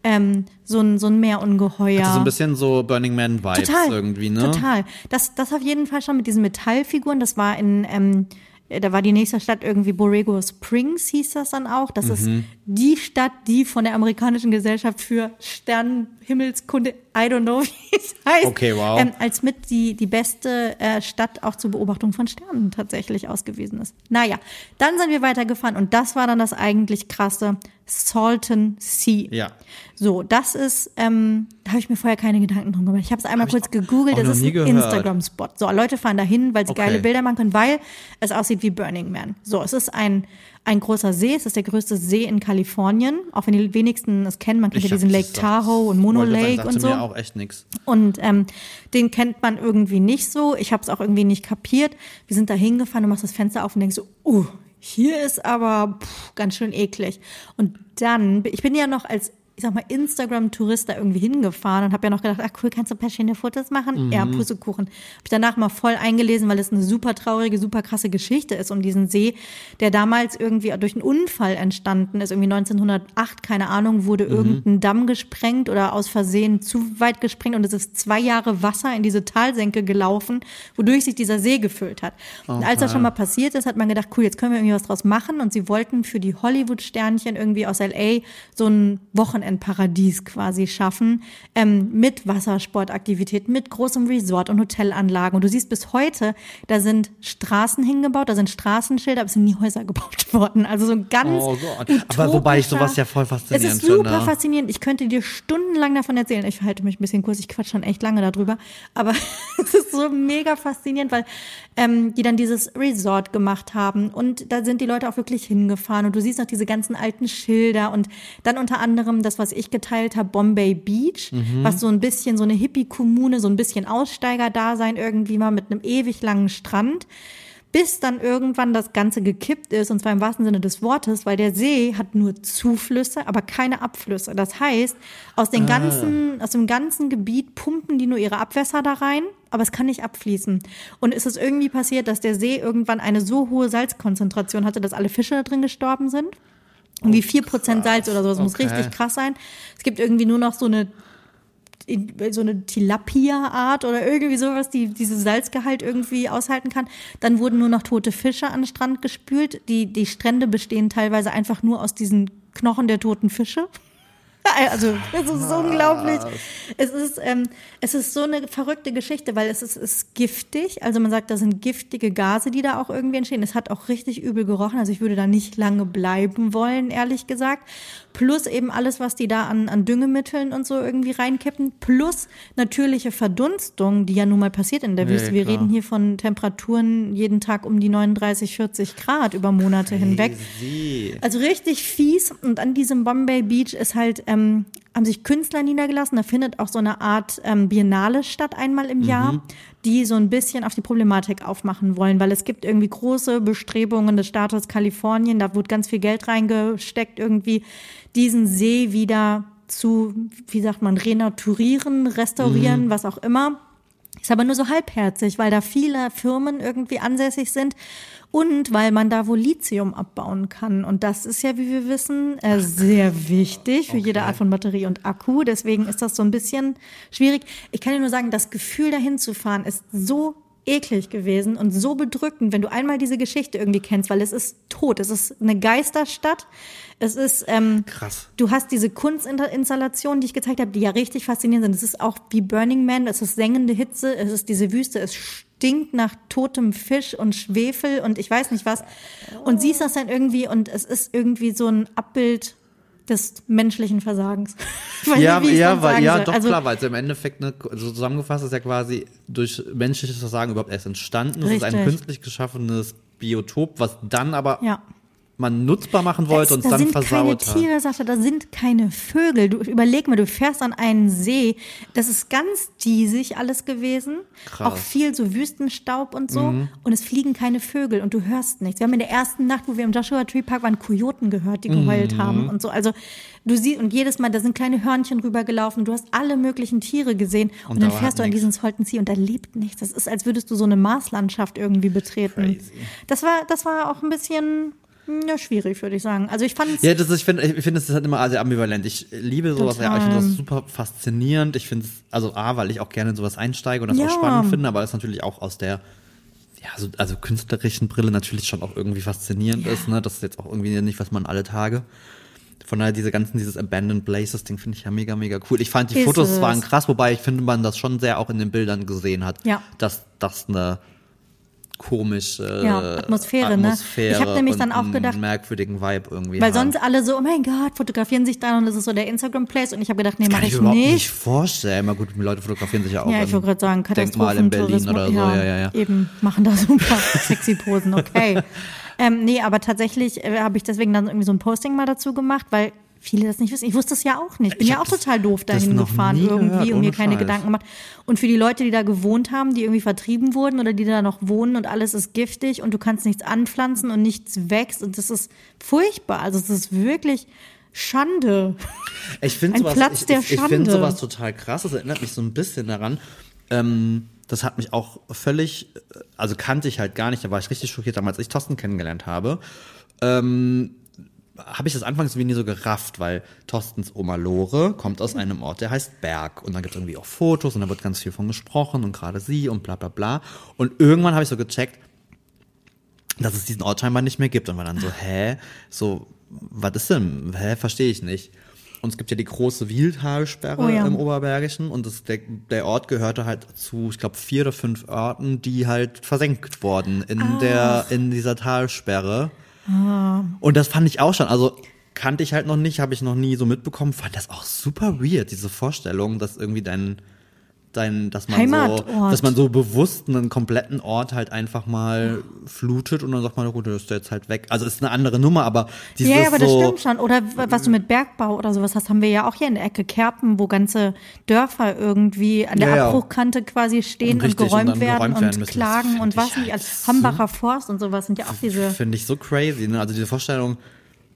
ähm, so ein, so ein Meerungeheuer. Also so ein bisschen so Burning Man Vibes Total, irgendwie, ne? Total. Das, das auf jeden Fall schon mit diesen Metallfiguren. Das war in, ähm, da war die nächste Stadt irgendwie Borrego Springs, hieß das dann auch. Das Mhm. ist die Stadt, die von der amerikanischen Gesellschaft für Sternenhimmelskunde, I don't know, wie es heißt, Okay, wow. ähm, als mit die, die beste äh, Stadt auch zur Beobachtung von Sternen tatsächlich ausgewiesen ist. Naja, dann sind wir weitergefahren und das war dann das eigentlich krasse Salton Sea. Ja. So, das ist, ähm, da habe ich mir vorher keine Gedanken drum gemacht. Ich habe es einmal Hab ich kurz gegoogelt, das ist ein. Instagram-Spot. So, Leute fahren da hin, weil sie Okay. geile Bilder machen können, weil es aussieht wie Burning Man. So, es ist ein, ein großer See, es ist der größte See in Kalifornien, auch wenn die wenigsten es kennen, man kennt ja hab diesen Lake Tahoe und Mono Lake und so. mir auch echt nix. Und ähm, den kennt man irgendwie nicht so. Ich habe es auch irgendwie nicht kapiert. Wir sind da hingefahren, du machst das Fenster auf und denkst so, uh, hier ist aber pff, ganz schön eklig. Und dann, ich bin ja noch als, ich sag mal, Instagram-Tourist da irgendwie hingefahren und habe ja noch gedacht, ach cool, kannst du ein paar schöne Fotos machen? Ja, Pussekuchen. Habe ich danach mal voll eingelesen, weil es eine super traurige, super krasse Geschichte ist um diesen See, der damals irgendwie durch einen Unfall entstanden ist. Irgendwie 1908, keine Ahnung, wurde irgendein Damm gesprengt oder aus Versehen zu weit gesprengt und es ist zwei Jahre Wasser in diese Talsenke gelaufen, wodurch sich dieser See gefüllt hat. Und als das schon mal passiert ist, hat man gedacht, cool, jetzt können wir irgendwie was draus machen und sie wollten für die Hollywood-Sternchen irgendwie aus LA so ein Wochenendparadies quasi schaffen, ähm, mit Wassersportaktivitäten, mit großem Resort und Hotelanlagen. Und du siehst bis heute, da sind Straßen hingebaut, da sind Straßenschilder, aber es sind nie Häuser gebaut worden. Also so ein ganz Oh Gott. Aber wobei ich sowas ja voll faszinierend Es ist super finde. faszinierend. Ich könnte dir stundenlang davon erzählen. Ich verhalte mich ein bisschen kurz, ich quatsch schon echt lange darüber. Aber es ist so mega faszinierend, weil ähm, die dann dieses Resort gemacht haben und da sind die Leute auch wirklich hingefahren und du siehst noch diese ganzen alten Schilder und dann unter anderem das, was ich geteilt habe, Bombay Beach, Mhm. was so ein bisschen so eine Hippie-Kommune, so ein bisschen Aussteiger-Dasein irgendwie mal mit einem ewig langen Strand bis dann irgendwann das Ganze gekippt ist, und zwar im wahrsten Sinne des Wortes, weil der See hat nur Zuflüsse, aber keine Abflüsse. Das heißt, aus, den ganzen, aus dem ganzen Gebiet pumpen die nur ihre Abwässer da rein, aber es kann nicht abfließen. Und es ist irgendwie passiert, dass der See irgendwann eine so hohe Salzkonzentration hatte, dass alle Fische da drin gestorben sind. Irgendwie vier Prozent Salz oder so, das muss Okay. richtig krass sein. Es gibt irgendwie nur noch so eine in- so eine Tilapia-Art oder irgendwie sowas, die diese Salzgehalt irgendwie aushalten kann. Dann wurden nur noch tote Fische an den Strand gespült. Die, die Strände bestehen teilweise einfach nur aus diesen Knochen der toten Fische. Also, es ist so unglaublich. Es ist, ähm, es ist so eine verrückte Geschichte, weil es ist, ist giftig. Also man sagt, da sind giftige Gase, die da auch irgendwie entstehen. Es hat auch richtig übel gerochen. Also ich würde da nicht lange bleiben wollen, ehrlich gesagt. Plus eben alles, was die da an, an Düngemitteln und so irgendwie reinkippen. Plus natürliche Verdunstung, die ja nun mal passiert in der Ja, Wüste. Wir klar. reden hier von Temperaturen jeden Tag um die 39, 40 Grad über Monate hinweg. Crazy. Also richtig fies. Und an diesem Bombay Beach ist halt, ähm, haben sich Künstler niedergelassen. Da findet auch so eine Art ähm, Biennale statt einmal im Jahr, die so ein bisschen auf die Problematik aufmachen wollen, weil es gibt irgendwie große Bestrebungen des Staates Kalifornien, da wurde ganz viel Geld reingesteckt, irgendwie diesen See wieder zu, wie sagt man, renaturieren, restaurieren, was auch immer. Ist aber nur so halbherzig, weil da viele Firmen irgendwie ansässig sind und weil man da wohl Lithium abbauen kann. Und das ist ja, wie wir wissen, äh, sehr wichtig für jede Okay. Art von Batterie und Akku. Deswegen ist das so ein bisschen schwierig. Ich kann dir nur sagen, das Gefühl dahin zu fahren ist so eklig gewesen und so bedrückend, wenn du einmal diese Geschichte irgendwie kennst, weil es ist tot. Es ist eine Geisterstadt. Es ist ähm, Krass. Du hast diese Kunstinstallationen, die ich gezeigt habe, die ja richtig faszinierend sind. Es ist auch wie Burning Man, es ist sengende Hitze, es ist diese Wüste, es stinkt nach totem Fisch und Schwefel und ich weiß nicht was. Und siehst das dann irgendwie und es ist irgendwie so ein Abbild des menschlichen Versagens. Ja, nicht, ja, weil, ja, soll. doch also, klar, weil es im Endeffekt, ne, so zusammengefasst ist ja quasi durch menschliches Versagen überhaupt erst entstanden. Es ist ein künstlich geschaffenes Biotop, was dann aber Ja. Man nutzbar machen wollte und da dann sind keine versaut hat. Tiere, Sascha, da sind keine Vögel. Du überleg mal, du fährst an einen See. Das ist ganz diesig alles gewesen. Krass. Auch viel so Wüstenstaub und so. Mhm. Und es fliegen keine Vögel und du hörst nichts. Wir haben in der ersten Nacht, wo wir im Joshua Tree Park waren, Kojoten gehört, die Mhm. geheult haben und so. Also du siehst, und jedes Mal, da sind kleine Hörnchen rübergelaufen. Du hast alle möglichen Tiere gesehen. Und, Und dann da fährst du an diesen Salton Sea und da lebt nichts. Das ist, als würdest du so eine Marslandschaft irgendwie betreten. Crazy. Das war, das war auch ein bisschen, ja, schwierig, würde ich sagen. Also ich fand Ja, das ist, ich finde, ich finde, es ist halt immer sehr ambivalent. Ich liebe sowas, ja, ich finde das super faszinierend. Ich finde es, also A, weil ich auch gerne in sowas einsteige und das Ja. auch spannend finde, aber es natürlich auch aus der, ja, so, also künstlerischen Brille natürlich schon auch irgendwie faszinierend ist, ne? Das ist jetzt auch irgendwie nicht, was man alle Tage. Von daher, diese ganzen, dieses Abandoned Places Ding finde ich ja mega, mega cool. Ich fand die Ist Fotos es. waren krass, wobei ich finde, man das schon sehr auch in den Bildern gesehen hat, Ja. dass das eine komische Ja, Atmosphäre, ne? Atmosphäre Ich hab nämlich dann auch gedacht- merkwürdigen Vibe irgendwie. Weil haben. sonst alle so, oh mein Gott, fotografieren sich da und das ist so der Instagram-Place. Und ich habe gedacht, nee, mache ich ich überhaupt nicht. nicht vorstellen. Mal gut, Leute fotografieren sich ja auch. Ja, ich wollte gerade sagen, Denkmal in Berlin Katastrophentourismus. oder so. Ja, ja, ja. Eben, machen da super sexy Posen, okay. ähm, nee, aber tatsächlich äh, habe ich deswegen dann irgendwie so ein Posting mal dazu gemacht, weil viele das nicht wissen. Ich wusste es ja auch nicht. Bin ja auch total doof dahin gefahren irgendwie gehört, und mir keine Scheiß. Gedanken gemacht. Und für die Leute, die da gewohnt haben, die irgendwie vertrieben wurden oder die da noch wohnen und alles ist giftig und du kannst nichts anpflanzen und nichts wächst und das ist furchtbar. Also es ist wirklich Schande. Ich finde Ein sowas, Platz ich, der ich, ich finde sowas total krass. Das erinnert mich so ein bisschen daran. Ähm, das hat mich auch völlig, äh, also kannte ich halt gar nicht. Da war ich richtig schockiert, damals ich Thorsten kennengelernt habe. Ähm, habe ich das anfangs wie nie so gerafft, weil Thorstens Oma Lore kommt aus einem Ort, der heißt Berg. Und dann gibt es irgendwie auch Fotos und da wird ganz viel von gesprochen und gerade sie und bla bla bla. Und irgendwann habe ich so gecheckt, dass es diesen Ort scheinbar nicht mehr gibt. Und war dann so, hä? So, was ist denn? Hä, verstehe ich nicht. Und es gibt ja die große Wildtalsperre Oh ja. im Oberbergischen und das, der, der Ort gehörte halt zu, ich glaube, vier oder fünf Orten, die halt versenkt wurden in der, in dieser Talsperre. Und das fand ich auch schon, also kannte ich halt noch nicht, habe ich noch nie so mitbekommen, fand das auch super weird, diese Vorstellung, dass irgendwie dein, dein, dass man so, Heimatort. dass man so bewusst einen kompletten Ort halt einfach mal flutet und dann sagt man, gut, der ist jetzt halt weg. Also ist eine andere Nummer, aber dieses Ja, ja, aber das so, stimmt schon. Oder was du mit Bergbau oder sowas hast, haben wir ja auch hier in der Ecke Kerpen, wo ganze Dörfer irgendwie an der Ja, ja. Abbruchkante quasi stehen und, und geräumt dann werden geräumt und werden. Das klagen und was nicht. halt Also Hambacher Forst und sowas sind ja auch diese, finde ich so crazy, ne? Also diese Vorstellung,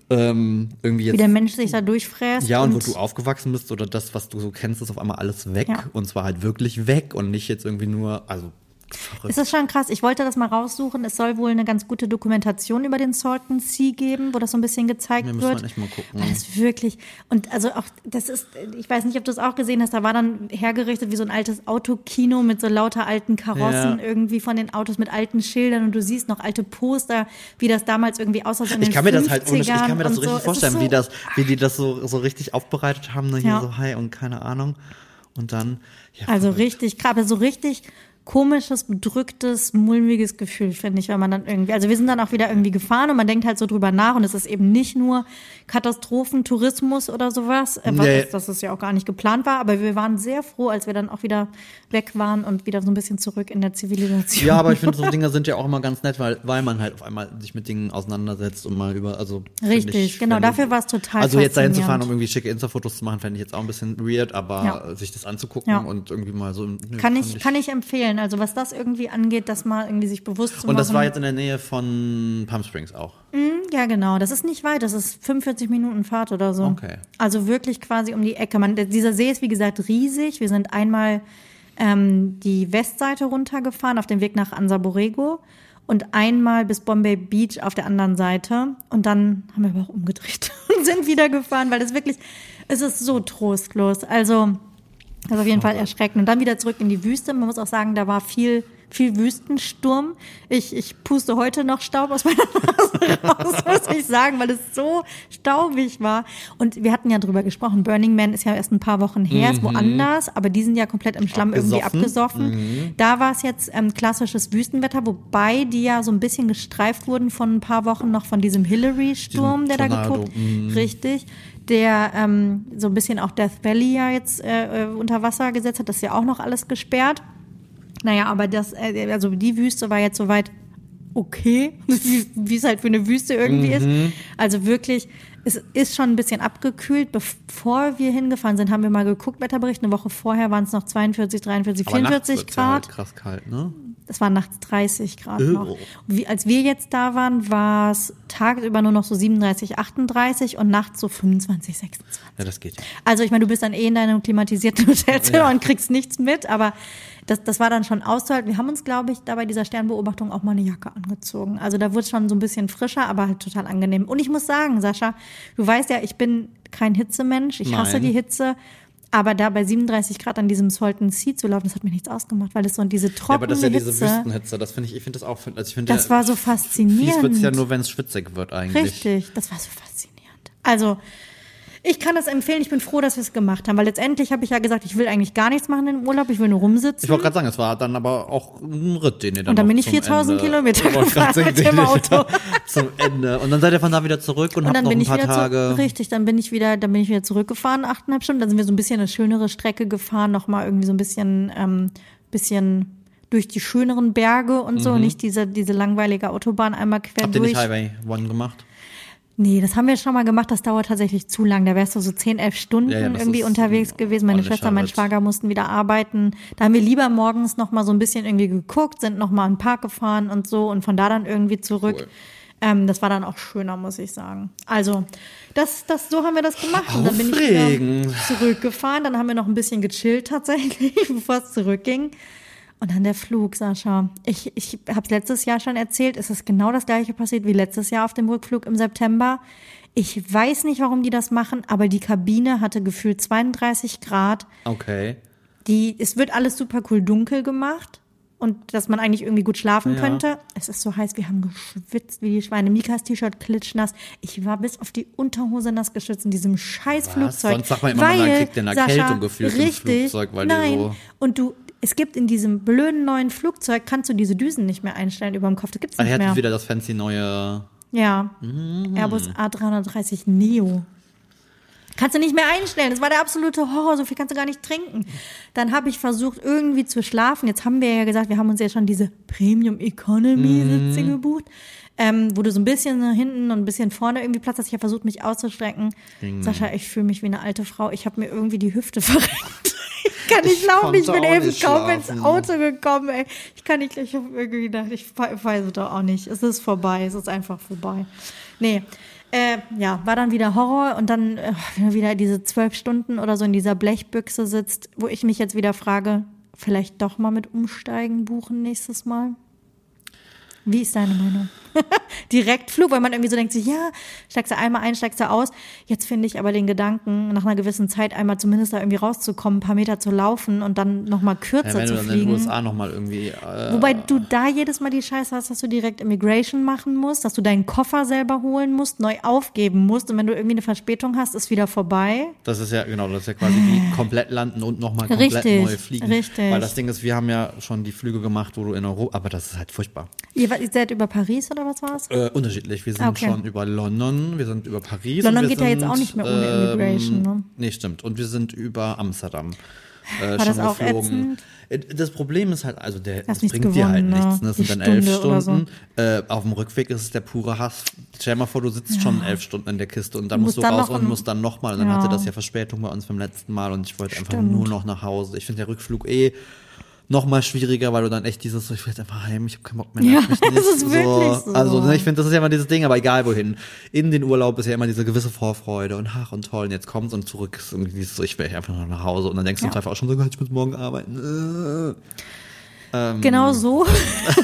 ähm, irgendwie jetzt wie der Mensch sich da durchfräst. Ja, und, wo du aufgewachsen bist oder das, was du so kennst, ist auf einmal alles weg. Ja. Und zwar halt wirklich weg und nicht jetzt irgendwie nur, also verrückt. Es ist schon krass. Ich wollte das mal raussuchen. Es soll wohl eine ganz gute Dokumentation über den Salton Sea geben, wo das so ein bisschen gezeigt müssen wird. wir echt mal gucken. Weil es wirklich, und also auch, das ist, ich weiß nicht, ob du es auch gesehen hast, da war dann hergerichtet wie so ein altes Autokino mit so lauter alten Karossen Ja. irgendwie von den Autos mit alten Schildern und du siehst noch alte Poster, wie das damals irgendwie aussah. So Ich kann mir das halt, ich 50ern kann mir das so richtig ist vorstellen, so- wie das, wie die das so, so richtig aufbereitet haben, ne? hier Ja. so hi und keine Ahnung. Und dann, ja, Also richtig krass, aber so richtig komisches, bedrücktes, mulmiges Gefühl, finde ich, wenn man dann irgendwie, also wir sind dann auch wieder irgendwie gefahren und man denkt halt so drüber nach und es ist eben nicht nur Katastrophentourismus oder sowas, äh, was Nee. ist, dass es ja auch gar nicht geplant war, aber wir waren sehr froh, als wir dann auch wieder weg waren und wieder so ein bisschen zurück in der Zivilisation. Ja, aber ich finde, so Dinge sind ja auch immer ganz nett, weil, weil man halt auf einmal sich mit Dingen auseinandersetzt und mal über, also. Richtig, ich, genau, dafür war es total Also jetzt dahin zu fahren, um irgendwie schicke Insta-Fotos zu machen, fände ich jetzt auch ein bisschen weird, aber Ja. sich das anzugucken Ja. und irgendwie mal so. nö, Kann ich, kann ich empfehlen. Also was das irgendwie angeht, das mal irgendwie sich bewusst zu Und machen. das war jetzt in der Nähe von Palm Springs auch. Ja, genau. Das ist nicht weit. Das ist 45 Minuten Fahrt oder so. Okay. Also wirklich quasi um die Ecke. Man, dieser See ist, wie gesagt, riesig. Wir sind einmal ähm, die Westseite runtergefahren auf dem Weg nach Ansa Borrego und einmal bis Bombay Beach auf der anderen Seite. Und dann haben wir aber auch umgedreht und sind wieder gefahren, weil es wirklich, es ist so trostlos. Also, das ist auf jeden Fall erschreckend. Und dann wieder zurück in die Wüste. Man muss auch sagen, da war viel, viel Wüstensturm. Ich, ich puste heute noch Staub aus meiner Nase raus, muss ich sagen, weil es so staubig war. Und wir hatten ja drüber gesprochen. Burning Man ist ja erst ein paar Wochen her, ist woanders, aber die sind ja komplett im Schlamm irgendwie Abgesoffen. abgesoffen. Da war es jetzt ähm, klassisches Wüstenwetter, wobei die ja so ein bisschen gestreift wurden von ein paar Wochen noch von diesem Hillary-Sturm, der da Tornado, geguckt. Richtig. Der ähm, so ein bisschen auch Death Valley ja jetzt äh, äh, unter Wasser gesetzt hat. Das ist ja auch noch alles gesperrt. Naja, aber das, äh, also die Wüste war jetzt soweit okay, wie wie es halt für eine Wüste irgendwie ist. Also wirklich, es ist schon ein bisschen abgekühlt. Bevor wir hingefahren sind, haben wir mal geguckt, Wetterbericht. Eine Woche vorher waren es noch 42, 43, Aber nachts 44 wird's ja Grad. krass kalt, ne? Es waren nachts 30 Grad Oh. noch. Wie, als wir jetzt da waren, war es tagsüber nur noch so 37, 38 und nachts so 25, 26. Ja, das geht. Also ich meine, du bist dann eh in deinem klimatisierten Hotelzimmer Ja. und kriegst nichts mit, aber das, das war dann schon auszuhalten. Wir haben uns, glaube ich, da bei dieser Sternbeobachtung auch mal eine Jacke angezogen. Also da wurde es schon so ein bisschen frischer, aber halt total angenehm. Und ich muss sagen, Sascha, du weißt ja, ich bin kein Hitzemensch. Ich hasse Nein. die Hitze. Aber da bei 37 Grad an diesem Salton Sea zu laufen, das hat mir nichts ausgemacht, weil es so diese Ja, trockene aber das ist ja diese Hitze. Wüstenhitze, das finde ich, ich finde das auch, also ich finde Das ja, war so Fies faszinierend. wird's ja nur, wenn es schwitzig wird eigentlich. Richtig, das war so faszinierend. Also, Ich kann das empfehlen. Ich bin froh, dass wir es gemacht haben, weil letztendlich habe ich ja gesagt, ich will eigentlich gar nichts machen im Urlaub. Ich will nur rumsitzen. Ich wollte gerade sagen, es war dann aber auch ein Ritt, den ihr dann Und dann bin ich zum 4000 Ende- Kilometer gefahren mit dem Auto. Zum Ende. Und dann seid ihr von da wieder zurück und, Und habt dann noch ein paar wieder Tage. Zu, richtig, dann bin ich wieder, dann bin ich wieder zurückgefahren, achteinhalb Stunden. Dann sind wir so ein bisschen eine schönere Strecke gefahren, noch mal irgendwie so ein bisschen, ähm, bisschen durch die schöneren Berge und so, nicht diese diese langweilige Autobahn einmal quer Mhm. Habt ihr durch. nicht Highway One gemacht? Nee, das haben wir schon mal gemacht, das dauert tatsächlich zu lang. Da wärst du so 10, 11 Stunden Ja, ja, irgendwie unterwegs ein gewesen. Meine Schwester, mein Ritt. Schwager mussten wieder arbeiten. Da haben wir lieber morgens noch mal so ein bisschen irgendwie geguckt, sind noch mal in den Park gefahren und so und von da dann irgendwie zurück. Cool. Ähm, das war dann auch schöner, muss ich sagen. Also, das, das, so haben wir das gemacht. Und dann bin ich wieder zurückgefahren. Dann haben wir noch ein bisschen gechillt tatsächlich, bevor es zurückging. Und dann der Flug, Sascha. Ich, ich habe es letztes Jahr schon erzählt. Es ist genau das gleiche passiert wie letztes Jahr auf dem Rückflug im September. Ich weiß nicht, warum die das machen, aber die Kabine hatte gefühlt 32 Grad. Okay. Die, es wird alles super cool dunkel gemacht und dass man eigentlich irgendwie gut schlafen Ja. könnte. Es ist so heiß, wir haben geschwitzt wie die Schweine. Mikas T-Shirt klitschnass. Ich war bis auf die Unterhose nass geschützt in diesem scheiß Flugzeug. Sonst sagt man immer, man weil, kriegt eine Erkältung gefühlt im richtig, Flugzeug, weil die nein. so- Und du, es gibt in diesem blöden neuen Flugzeug, kannst du diese Düsen nicht mehr einstellen über dem Kopf. Das gibt's Ah, nicht ihr mehr. hattet wieder das fancy neue. Ja, Mhm. Airbus A330 Neo. Kannst du nicht mehr einstellen. Das war der absolute Horror. So viel kannst du gar nicht trinken. Dann habe ich versucht, irgendwie zu schlafen. Jetzt haben wir ja gesagt, wir haben uns ja schon diese Premium Economy Mhm. Sitze gebucht. Ähm, wo du so ein bisschen hinten und ein bisschen vorne irgendwie Platz hast. Ich habe versucht, mich auszustrecken. Sascha, ich fühle mich wie eine alte Frau. Ich habe mir irgendwie die Hüfte verrenkt. Ich kann nicht Ich laufen. Ich bin eben kaum ins. Auto gekommen. Ey. Ich kann nicht, ich habe irgendwie gedacht, ich we- weiß es doch auch nicht. Es ist vorbei. Es ist einfach vorbei. Nee. Äh, ja, war dann wieder Horror und dann äh, wieder diese zwölf Stunden oder so in dieser Blechbüchse sitzt, wo ich mich jetzt wieder frage, vielleicht doch mal mit Umsteigen buchen nächstes Mal. Wie ist deine Meinung? Direktflug, weil man irgendwie so denkt, sich, ja, steigst du einmal ein, steigst du aus. Jetzt finde ich aber den Gedanken, nach einer gewissen Zeit einmal zumindest da irgendwie rauszukommen, ein paar Meter zu laufen und dann nochmal Ja, kürzer du zu dann in den fliegen. USA nochmal irgendwie. Äh, Wobei du da jedes Mal die Scheiße hast, dass du direkt Immigration machen musst, dass du deinen Koffer selber holen musst, neu aufgeben musst und wenn du irgendwie eine Verspätung hast, ist wieder vorbei. Das ist ja, genau, das ist ja quasi wie komplett landen und nochmal komplett Richtig, neu fliegen. richtig. Weil das Ding ist, wir haben ja schon die Flüge gemacht, wo du in Europa, aber das ist halt furchtbar. War- ihr seid über Paris oder was war's? Äh, unterschiedlich. Wir sind Okay. schon über London, wir sind über Paris. London und wir geht ja jetzt sind, auch nicht mehr ohne Immigration, ne? Nee, stimmt. Und wir sind über Amsterdam. Äh, War das auch geflogen. Äh, Das Problem ist halt, also der, das bringt dir halt gewonnen, ne? nichts. ne? Das sind dann elf Stunde so. Stunden. Äh, auf dem Rückweg ist es der pure Hass. Stell dir mal vor, du sitzt schon elf Stunden in der Kiste und dann Du musst du musst dann raus und musst dann nochmal. Und dann Ja. hatte das ja Verspätung bei uns beim letzten Mal und ich wollte einfach nur noch nach Hause. Ich finde der Rückflug eh noch mal schwieriger, weil du dann echt dieses so, ich will jetzt einfach heim, ich habe keinen Bock mehr. Ja, es ist wirklich so. Also ne, ich finde, das ist ja immer dieses Ding, aber egal wohin. In den Urlaub ist ja immer diese gewisse Vorfreude und ach und toll, und jetzt kommt's und zurück ist irgendwie so, ich will einfach nur nach Hause und dann denkst du Ja. im Zweifel auch schon so, ich muss morgen arbeiten. Äh. Ähm, Genau so.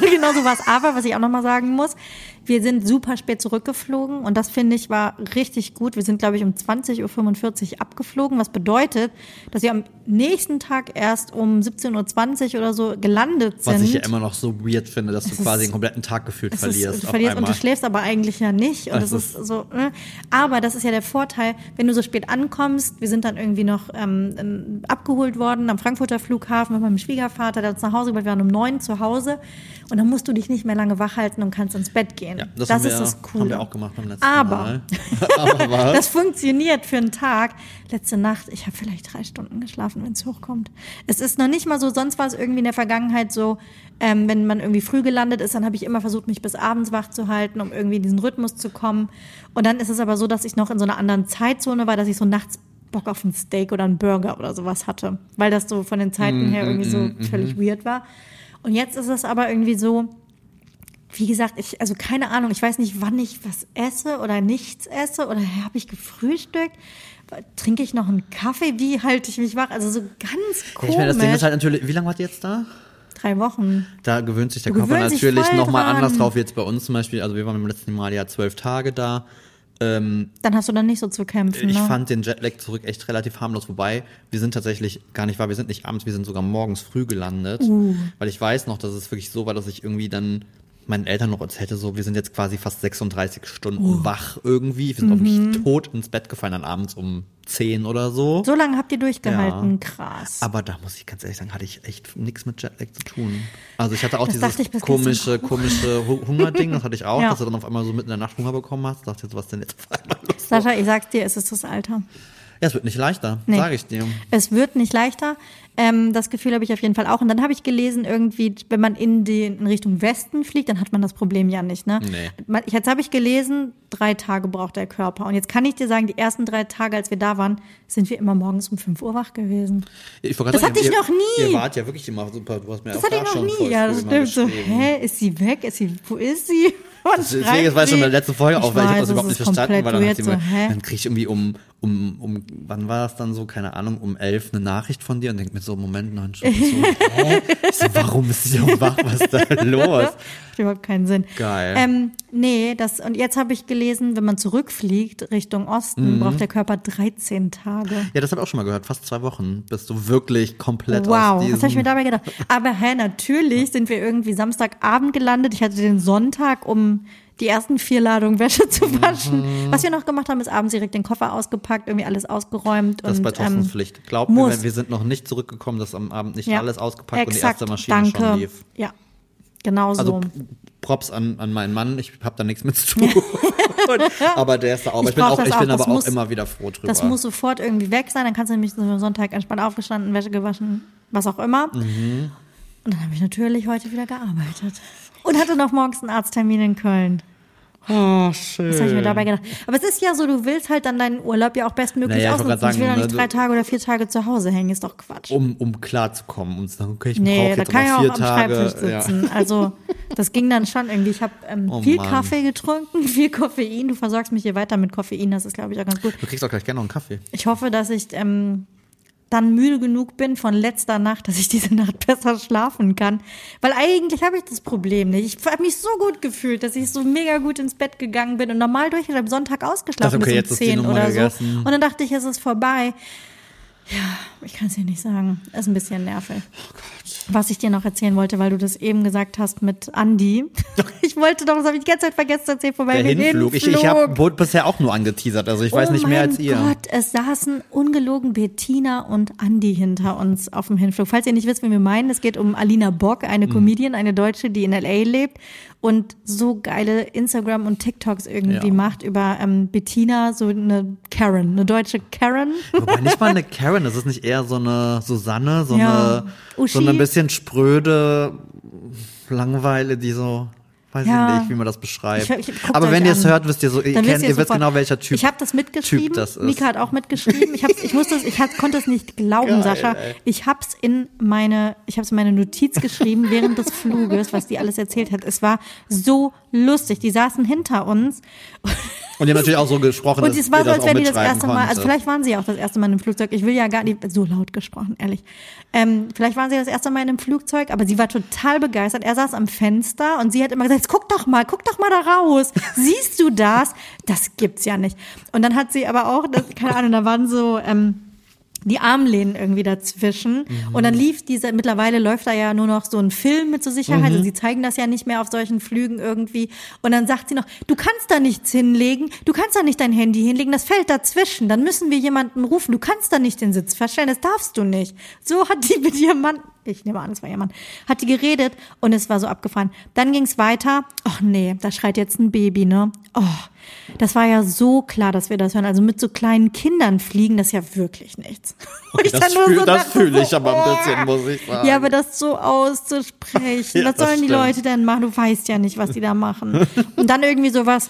genau so war. Aber was ich auch nochmal sagen muss, wir sind super spät zurückgeflogen und das finde ich war richtig gut. Wir sind, glaube ich, um 20.45 Uhr abgeflogen, was bedeutet, dass wir am nächsten Tag erst um 17.20 Uhr oder so gelandet sind. Was ich ja immer noch so weird finde, dass du Es quasi ist- den kompletten Tag gefühlt verlierst. Ist, du verlierst und du schläfst aber eigentlich ja nicht. Und Das das ist ist- so. Ne? Aber das ist ja der Vorteil, wenn du so spät ankommst. Wir sind dann irgendwie noch ähm, ähm, abgeholt worden am Frankfurter Flughafen mit meinem Schwiegervater, der hat uns nach Hause gebracht. Wir waren um neun zu Hause und dann musst du dich nicht mehr lange wach halten und kannst ins Bett gehen. Ja, das, das ist wir, das Coole. haben wir auch gemacht beim letzten Aber- Mal. aber? Das funktioniert für einen Tag. Letzte Nacht, ich habe vielleicht drei Stunden geschlafen, wenn es hochkommt. Es ist noch nicht mal so, sonst war es irgendwie in der Vergangenheit so, ähm, wenn man irgendwie früh gelandet ist, dann habe ich immer versucht, mich bis abends wach zu halten, um irgendwie in diesen Rhythmus zu kommen. Und dann ist es aber so, dass ich noch in so einer anderen Zeitzone war, dass ich so nachts Bock auf ein Steak oder einen Burger oder sowas hatte, weil das so von den Zeiten her irgendwie so völlig weird war. Und jetzt ist es aber irgendwie so, wie gesagt, ich, also keine Ahnung, ich weiß nicht, wann ich was esse oder nichts esse oder habe ich gefrühstückt? Trinke ich noch einen Kaffee? Wie halte ich mich wach? Also so ganz komisch. ich meine, das Ding ist halt natürlich, wie lange wart ihr jetzt da? Drei Wochen. Da gewöhnt sich der Du Körper natürlich nochmal anders drauf. Jetzt bei uns zum Beispiel, also wir waren beim letzten Mal ja zwölf Tage da. Ähm, Dann hast du dann nicht so zu kämpfen. ich ne? fand den Jetlag zurück echt relativ harmlos, wobei wir sind tatsächlich gar nicht wahr, wir sind nicht abends, wir sind sogar morgens früh gelandet, Uh. weil ich weiß noch, dass es wirklich so war, dass ich irgendwie dann meinen Eltern noch erzählte, so, wir sind jetzt quasi fast 36 Stunden wach irgendwie. Wir sind auch nicht tot ins Bett gefallen, dann abends um 10 oder so. So lange habt ihr durchgehalten, Ja. krass. Aber da muss ich ganz ehrlich sagen, hatte ich echt nichts mit Jetlag zu tun. Also ich hatte auch Das dieses ich komische, komische Hu- Hungerding, das hatte ich auch, Ja. dass du dann auf einmal so mitten in der Nacht Hunger bekommen hast. Dachte jetzt, was denn jetzt auf einmal los? Sascha, ich sag's dir, es ist das Alter. Ja, es wird nicht leichter, Nee. sage ich dir. Es wird nicht leichter. Ähm, das Gefühl habe ich auf jeden Fall auch. Und dann habe ich gelesen, irgendwie, wenn man in, die, in Richtung Westen fliegt, dann hat man das Problem ja nicht. Ne? Nee. Jetzt habe ich gelesen, drei Tage braucht der Körper. Und jetzt kann ich dir sagen, die ersten drei Tage, als wir da waren, sind wir immer morgens um 5 Uhr wach gewesen. Das gerade hatte ich ihr, noch nie. Ihr wart ja wirklich immer super. Du hast mir Das auch hatte da ich noch nie. Ja, das stimmt so. Hä, ist sie weg? Ist sie, wo ist sie? Man Deswegen, das war schon in der letzten Folge auch, weil ich habe das überhaupt nicht verstanden, weil dann hat so, dann krieg ich irgendwie um, um, um, wann war das dann so, keine Ahnung, um elf eine Nachricht von dir und denk mir so, Moment, neun Stunden, so, hä? So, warum ist sie so wach, was ist da los? Macht überhaupt keinen Sinn. Geil. Ähm, nee, das, und jetzt habe ich gelesen, wenn man zurückfliegt Richtung Osten, Mhm. braucht der Körper 13 Tage. Ja, das habe ich auch schon mal gehört, fast zwei Wochen bist du wirklich komplett Wow, aus diesem... was habe ich mir dabei gedacht? Aber hä, natürlich sind wir irgendwie Samstagabend gelandet. Ich hatte den Sonntag, um die ersten vier Ladungen Wäsche zu Mhm. waschen. Was wir noch gemacht haben, ist abends direkt den Koffer ausgepackt, irgendwie alles ausgeräumt. das ist und, bei Thorstens ähm, Pflicht. Glaub mir, muss. wir, wir sind noch nicht zurückgekommen, dass am Abend nicht ja, alles ausgepackt und die exakt, erste Maschine danke. schon lief. Ja, genau Also so. Props an, an meinen Mann, ich habe da nichts mit zu tun. aber der ist da auch. Ich Ich, bin, auch, ich bin auch, aber das auch muss- immer wieder froh drüber. Das muss sofort irgendwie weg sein. Dann kannst du nämlich am Sonntag entspannt aufgestanden, Wäsche gewaschen, was auch immer. Mhm. Und dann habe ich natürlich heute wieder gearbeitet. Und hatte noch morgens einen Arzttermin in Köln. Oh, schön. Das habe ich mir dabei gedacht. Aber es ist ja so, du willst halt dann deinen Urlaub ja auch bestmöglich Naja, ich ausnutzen. ich will doch nicht ne, drei Tage oder vier Tage zu Hause hängen, ist doch Quatsch. um, um klarzukommen und zu sagen, okay, ich nee, brauche da jetzt kann ich auch vier am Tage. Schreibtisch sitzen. Also das ging dann schon irgendwie. Ich habe ähm, Oh viel Mann. Kaffee getrunken, viel Koffein. Du versorgst mich hier weiter mit Koffein, das ist, glaube ich, auch ganz gut. Du kriegst auch gleich gerne noch einen Kaffee. Ich hoffe, dass ich ähm, dann müde genug bin von letzter Nacht, dass ich diese Nacht besser schlafen kann. Weil eigentlich habe ich das Problem nicht. Ich habe mich so gut gefühlt, dass ich so mega gut ins Bett gegangen bin und normal durch am Sonntag ausgeschlafen Das okay, bis jetzt um ist die 10 Nummer oder so. gegessen. Und dann dachte ich, es ist vorbei. Ja, ich kann es dir nicht sagen. Ist ein bisschen nervig. Oh Was ich dir noch erzählen wollte, weil du das eben gesagt hast mit Andy. Ich wollte doch, das habe ich die ganze Zeit vergessen zu erzählen, vorbei Der mit Hinflug. Ich, ich habe bisher auch nur angeteasert, also ich weiß oh nicht mehr als ihr. Gott, es saßen ungelogen Bettina und Andi hinter uns auf dem Hinflug. Falls ihr nicht wisst, wen wir meinen, es geht um Alina Bock, eine Mhm. Comedian, eine Deutsche, die in L.A. lebt und so geile Instagram und TikToks irgendwie Ja. macht über ähm, Bettina, so eine Karen, eine deutsche Karen. Wobei nicht mal eine Karen, das ist nicht eher so eine Susanne, so Ja. eine Uschi. so eine bisschen spröde Langeweile, die so weiß Ja. ich nicht, wie man das beschreibt. Ich- ich- Aber wenn ihr es hört, wisst ihr so, ihr kennt, ihr wisst genau welcher Typ. Ich habe das mitgeschrieben. Typ das ist. Mika hat auch mitgeschrieben. Ich, hab's, ich musste es, ich hat, konnte es nicht glauben, Geil, Sascha. ey. Ich habe es in meine, ich habe es in meine Notiz geschrieben während des Fluges, was die alles erzählt hat. Es war so lustig. Die saßen hinter uns Und die haben natürlich auch so gesprochen, und es war so, als wären die das erste Mal, also vielleicht waren sie ja auch das erste Mal in einem Flugzeug. Ich will ja gar nicht, so laut gesprochen, ehrlich. Ähm, vielleicht waren sie das erste Mal in einem Flugzeug, aber sie war total begeistert. Er saß am Fenster und sie hat immer gesagt, guck doch mal, guck doch mal da raus. Siehst du das? Das gibt's ja nicht. Und dann hat sie aber auch, das, keine Ahnung, da waren so, ähm, die Armlehnen irgendwie dazwischen. Und dann lief diese, mittlerweile läuft da ja nur noch so ein Film mit zur Sicherheit. Also sie zeigen das ja nicht mehr auf solchen Flügen irgendwie. Und dann sagt sie noch, du kannst da nichts hinlegen, du kannst da nicht dein Handy hinlegen, das fällt dazwischen. Dann müssen wir jemanden rufen, du kannst da nicht den Sitz verstellen, das darfst du nicht. So hat die mit ihrem Mann, ich nehme an, es war ihr Mann, hat die geredet und es war so abgefahren. Dann ging's weiter. Ach nee, da schreit jetzt ein Baby, ne? Oh, das war ja so klar, dass wir das hören. Also mit so kleinen Kindern fliegen, das ist ja wirklich nichts. Okay, Ich das dann nur fühl- so dachte, fühle ich so, aber ein oh. bisschen, muss ich sagen. Ja, aber das so auszusprechen, Ja, was sollen die stimmt. Leute denn machen? Du weißt ja nicht, was die da machen. Und dann irgendwie sowas,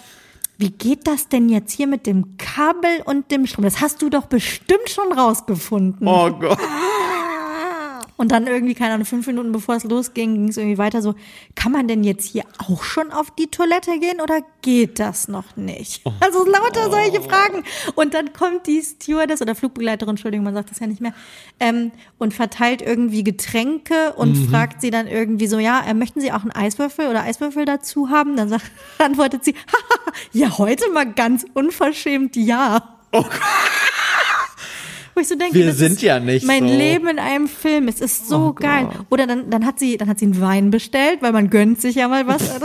wie geht das denn jetzt hier mit dem Kabel und dem Strom? Das hast du doch bestimmt schon rausgefunden. Oh Gott. Und dann irgendwie, keine Ahnung, fünf Minuten bevor es losging, ging es irgendwie weiter so, kann man denn jetzt hier auch schon auf die Toilette gehen oder geht das noch nicht? Oh. Also lauter solche Fragen. Und dann kommt die Stewardess oder Flugbegleiterin, Entschuldigung, man sagt das ja nicht mehr, ähm, und verteilt irgendwie Getränke und Mhm. fragt sie dann irgendwie so, ja, äh, möchten Sie auch einen Eiswürfel oder Eiswürfel dazu haben? Dann sagt, antwortet sie, ja, heute mal ganz unverschämt ja. Wo ich so denke, Wir sind ja nicht mein so. Leben in einem Film. Es ist so Oh geil. Gott. Oder dann, dann hat sie, dann hat sie einen Wein bestellt, weil man gönnt sich ja mal was.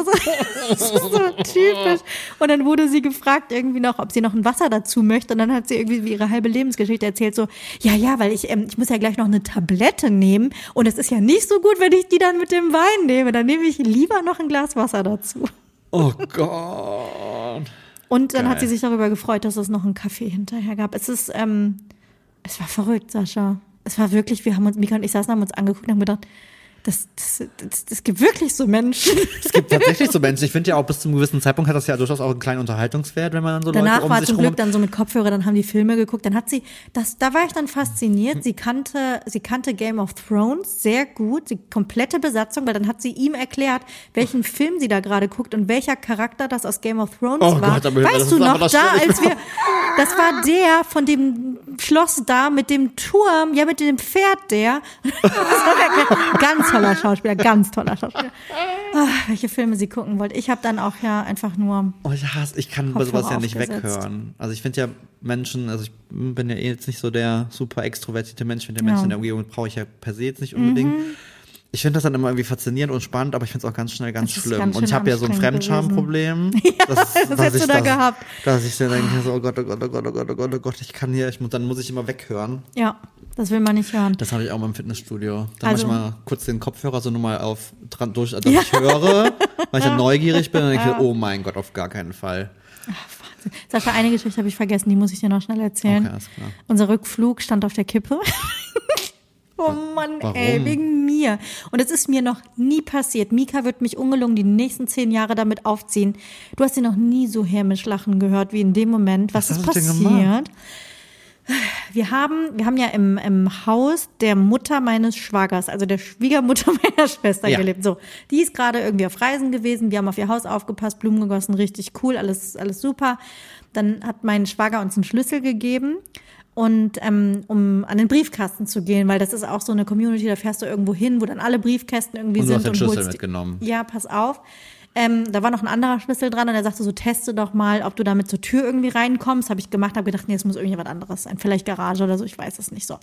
Das ist, so typisch. Und dann wurde sie gefragt irgendwie noch, ob sie noch ein Wasser dazu möchte. Und dann hat sie irgendwie wie ihre halbe Lebensgeschichte erzählt, so, ja, ja, weil ich, ähm, ich muss ja gleich noch eine Tablette nehmen. Und es ist ja nicht so gut, wenn ich die dann mit dem Wein nehme. Dann nehme ich lieber noch ein Glas Wasser dazu. Oh Gott. Und dann hat Geil. sie sich darüber gefreut, dass es noch einen Kaffee hinterher gab. Es ist, ähm, es war verrückt, Sascha. Es war wirklich, wir haben uns, Mika und ich saßen, haben uns angeguckt und haben gedacht, das, das, das, das gibt wirklich so Menschen. Es gibt tatsächlich so Menschen. Ich finde ja auch bis zum gewissen Zeitpunkt hat das ja durchaus auch einen kleinen Unterhaltungswert, wenn man dann so Danach Leute um war sich zum Glück dann so mit Kopfhörer, dann haben die Filme geguckt, dann hat sie, das, da war ich dann fasziniert. Sie kannte, sie kannte Game of Thrones sehr gut, die komplette Besatzung, weil dann hat sie ihm erklärt, welchen Film sie da gerade guckt und welcher Charakter das aus Game of Thrones Oh war. Gott, weißt du noch, da, als wir, das war der von dem Schloss da mit dem Turm, ja, mit dem Pferd der. Ganz toller Schauspieler, ganz toller Schauspieler. Ah, welche Filme sie gucken wollte. Ich habe dann auch ja einfach nur Oh, ich hasse, ich kann Kopfhörer sowas ja nicht aufgesetzt. weghören. Also ich finde ja Menschen, also ich bin ja eh jetzt nicht so der super extrovertierte Mensch, finde der Ja. Menschen in der Umgebung brauche ich ja per se jetzt nicht unbedingt. Mhm. Ich finde das dann immer irgendwie faszinierend und spannend, aber ich finde es auch ganz schnell ganz schlimm. ganz und ich habe ja so ein Fremdschamproblem. das, das hättest du da gehabt. Dass ich dann denke, so, oh Gott, oh Gott, oh Gott, oh Gott, oh Gott, oh Gott, ich kann hier, ich dann muss ich immer weghören. Ja, das will man nicht hören. Das habe ich auch mal im Fitnessstudio. Da Also- mache ich mal kurz den Kopfhörer so nur mal auf, dran, durch, dass ich höre, weil ich dann neugierig bin und denke, oh mein Gott, auf gar keinen Fall. Sascha, eine Geschichte habe ich vergessen, die muss ich dir noch schnell erzählen. Okay, alles klar. Unser Rückflug stand auf der Kippe. oh Mann, Warum? ey, wegen mir. Und es ist mir noch nie passiert. Mika wird mich ungelungen die nächsten zehn Jahre damit aufziehen. Du hast sie noch nie so hämisch lachen gehört wie in dem Moment. Was, Was ist passiert? Wir haben, wir haben ja im, im Haus der Mutter meines Schwagers, also der Schwiegermutter meiner Schwester Ja. gelebt. So, die ist gerade irgendwie auf Reisen gewesen. Wir haben auf ihr Haus aufgepasst, Blumen gegossen, richtig cool, alles, alles super. Dann hat mein Schwager uns einen Schlüssel gegeben. Und ähm, um an den Briefkasten zu gehen, weil das ist auch so eine Community, da fährst du irgendwo hin, wo dann alle Briefkästen irgendwie Und du sind hast den und Schlüssel die- mitgenommen. ja, pass auf. Ähm, da war noch ein anderer Schlüssel dran und er sagte so, teste doch mal, ob du damit zur Tür irgendwie reinkommst. Habe ich gemacht, habe gedacht, nee, es muss irgendwie was anderes sein. Vielleicht Garage oder so, ich weiß es nicht so.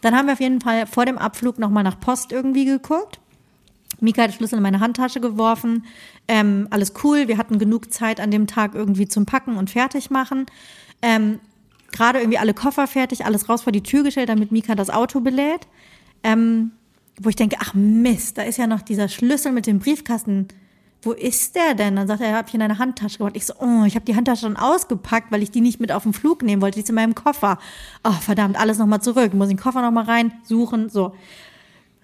Dann haben wir auf jeden Fall vor dem Abflug nochmal nach Post irgendwie geguckt. Mika hat den Schlüssel in meine Handtasche geworfen. Ähm, alles cool. Wir hatten genug Zeit an dem Tag irgendwie zum Packen und fertig machen. Ähm, Gerade irgendwie alle Koffer fertig, alles raus vor die Tür gestellt, damit Mika das Auto belädt. Ähm, wo ich denke, ach Mist, da ist ja noch dieser Schlüssel mit dem Briefkasten. Wo ist der denn? Dann sagt er, habe ich in eine Handtasche gemacht. Ich so, oh, ich habe die Handtasche schon ausgepackt, weil ich die nicht mit auf den Flug nehmen wollte. Die ist in meinem Koffer. Oh, verdammt, alles nochmal zurück. Muss den Koffer nochmal rein, suchen, so.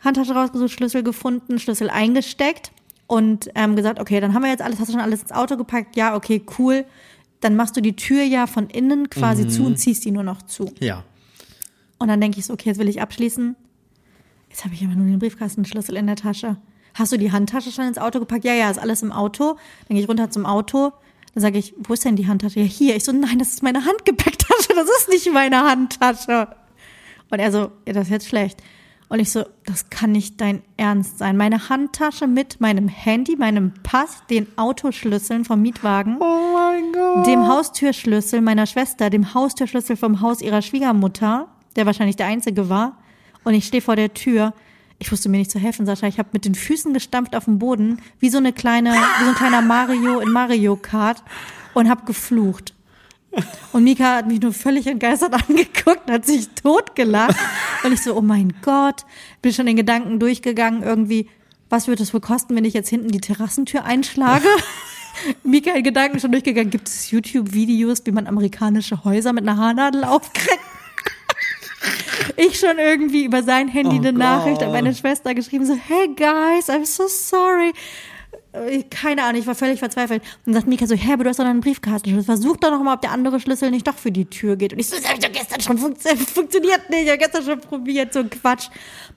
Handtasche rausgesucht, Schlüssel gefunden, Schlüssel eingesteckt und ähm, gesagt, okay, dann haben wir jetzt alles, hast du schon alles ins Auto gepackt? Ja, okay, cool. Dann machst du die Tür ja von innen quasi zu und ziehst die nur noch zu. Ja. Und dann denke ich so, okay, jetzt will ich abschließen. Jetzt habe ich aber nur den Briefkastenschlüssel in der Tasche. Hast du die Handtasche schon ins Auto gepackt? Ja, ja, ist alles im Auto. Dann gehe ich runter zum Auto. Dann sage ich, wo ist denn die Handtasche? Ja, hier. Ich so, nein, das ist meine Handgepäcktasche. Das ist nicht meine Handtasche. Und er so, ja, das ist jetzt schlecht. Und ich so, das kann nicht dein Ernst sein. Meine Handtasche mit meinem Handy, meinem Pass, den Autoschlüsseln vom Mietwagen Oh mein Gott. dem Haustürschlüssel meiner Schwester, dem Haustürschlüssel vom Haus ihrer Schwiegermutter, der wahrscheinlich der einzige war. Und ich stehe vor der Tür. Ich wusste mir nicht zu helfen, Sascha. Ich habe mit den Füßen gestampft auf dem Boden, wie so eine kleine, wie so ein kleiner Mario in Mario Kart und habe geflucht. Und Mika hat mich nur völlig entgeistert angeguckt und hat sich totgelacht. Und ich so, oh mein Gott, bin schon den Gedanken durchgegangen, irgendwie, was wird es wohl kosten, wenn ich jetzt hinten die Terrassentür einschlage? Mika in Gedanken schon durchgegangen, gibt es YouTube-Videos, wie man amerikanische Häuser mit einer Haarnadel aufkriegt? Ich schon irgendwie über sein Handy Oh eine Nachricht an meine Schwester geschrieben, so, hey guys, I'm so sorry. Äh, Keine Ahnung, ich war völlig verzweifelt. Und sagt Mika so, hä, aber du hast doch einen Briefkastenschlüssel. Versuch doch noch mal, ob der andere Schlüssel nicht doch für die Tür geht. Und ich so, das hab ich doch gestern schon funktioniert. Funktioniert nicht, ich hab gestern schon probiert, so ein Quatsch.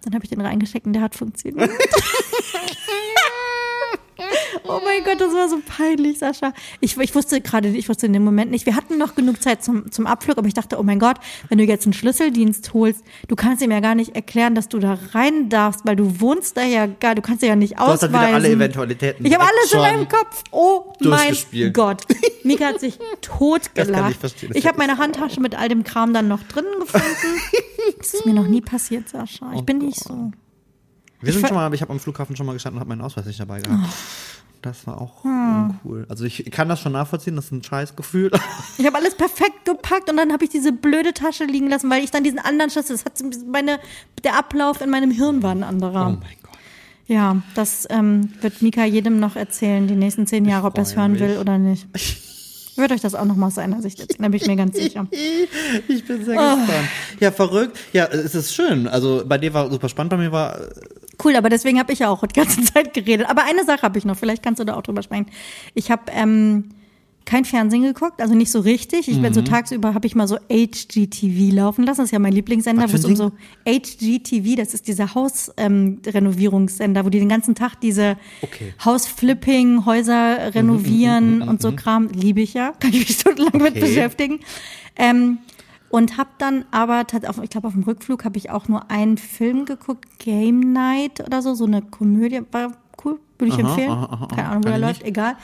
Dann habe ich den reingesteckt und der hat funktioniert. Oh mein Gott, das war so peinlich, Sascha. Ich, ich wusste gerade, ich wusste in dem Moment nicht. Wir hatten noch genug Zeit zum, zum Abflug, aber ich dachte, oh mein Gott, wenn du jetzt einen Schlüsseldienst holst, du kannst ihm ja gar nicht erklären, dass du da rein darfst, weil du wohnst da ja gar, du kannst ja nicht Du hast ausweisen. dann wieder alle Eventualitäten. Ich habe alles in meinem Kopf. Oh mein. Gott. Mika hat sich totgelacht. ich Ich habe meine Handtasche mit all dem Kram dann noch drinnen gefunden. Das ist mir noch nie passiert, Sascha. Ich Oh bin nicht so. Wir sind ver- schon mal, ich habe am Flughafen schon mal gestanden und habe meinen Ausweis nicht dabei gehabt. Oh. Das war auch Hm. cool. Also ich kann das schon nachvollziehen, das ist ein scheiß Gefühl. Ich habe alles perfekt gepackt und dann habe ich diese blöde Tasche liegen lassen, weil ich dann diesen anderen Schlüssel, das hat meine, der Ablauf in meinem Hirn war ein anderer. Oh mein Gott. Ja, das ähm, wird Mika jedem noch erzählen, die nächsten zehn Jahre, ob er es hören mich. will oder nicht. Ich würde euch das auch noch mal aus seiner Sicht erzählen, da bin ich mir ganz sicher. Ich bin sehr Oh. gespannt. Ja, verrückt. Ja, es ist schön. Also bei dir war super spannend, bei mir war Cool, aber deswegen habe ich ja auch die ganze Zeit geredet. Aber eine Sache habe ich noch, vielleicht kannst du da auch drüber sprechen. Ich habe ähm, kein Fernsehen geguckt, also nicht so richtig. Ich Mhm. bin so tagsüber habe ich mal so HGTV laufen lassen. Das ist ja mein Lieblingssender, wo es um so HGTV, das ist dieser Hausrenovierungssender, ähm, wo die den ganzen Tag diese Okay. Hausflipping, Häuser renovieren und so Kram. Liebe ich ja, kann ich mich stundenlang mit Okay. beschäftigen. Ähm, und habe dann aber, ich glaube, auf dem Rückflug habe ich auch nur einen Film geguckt, Game Night oder so, so eine Komödie, war cool, würde ich Aha, empfehlen. aha, aha, Keine Ahnung, wo ich läuft, egal.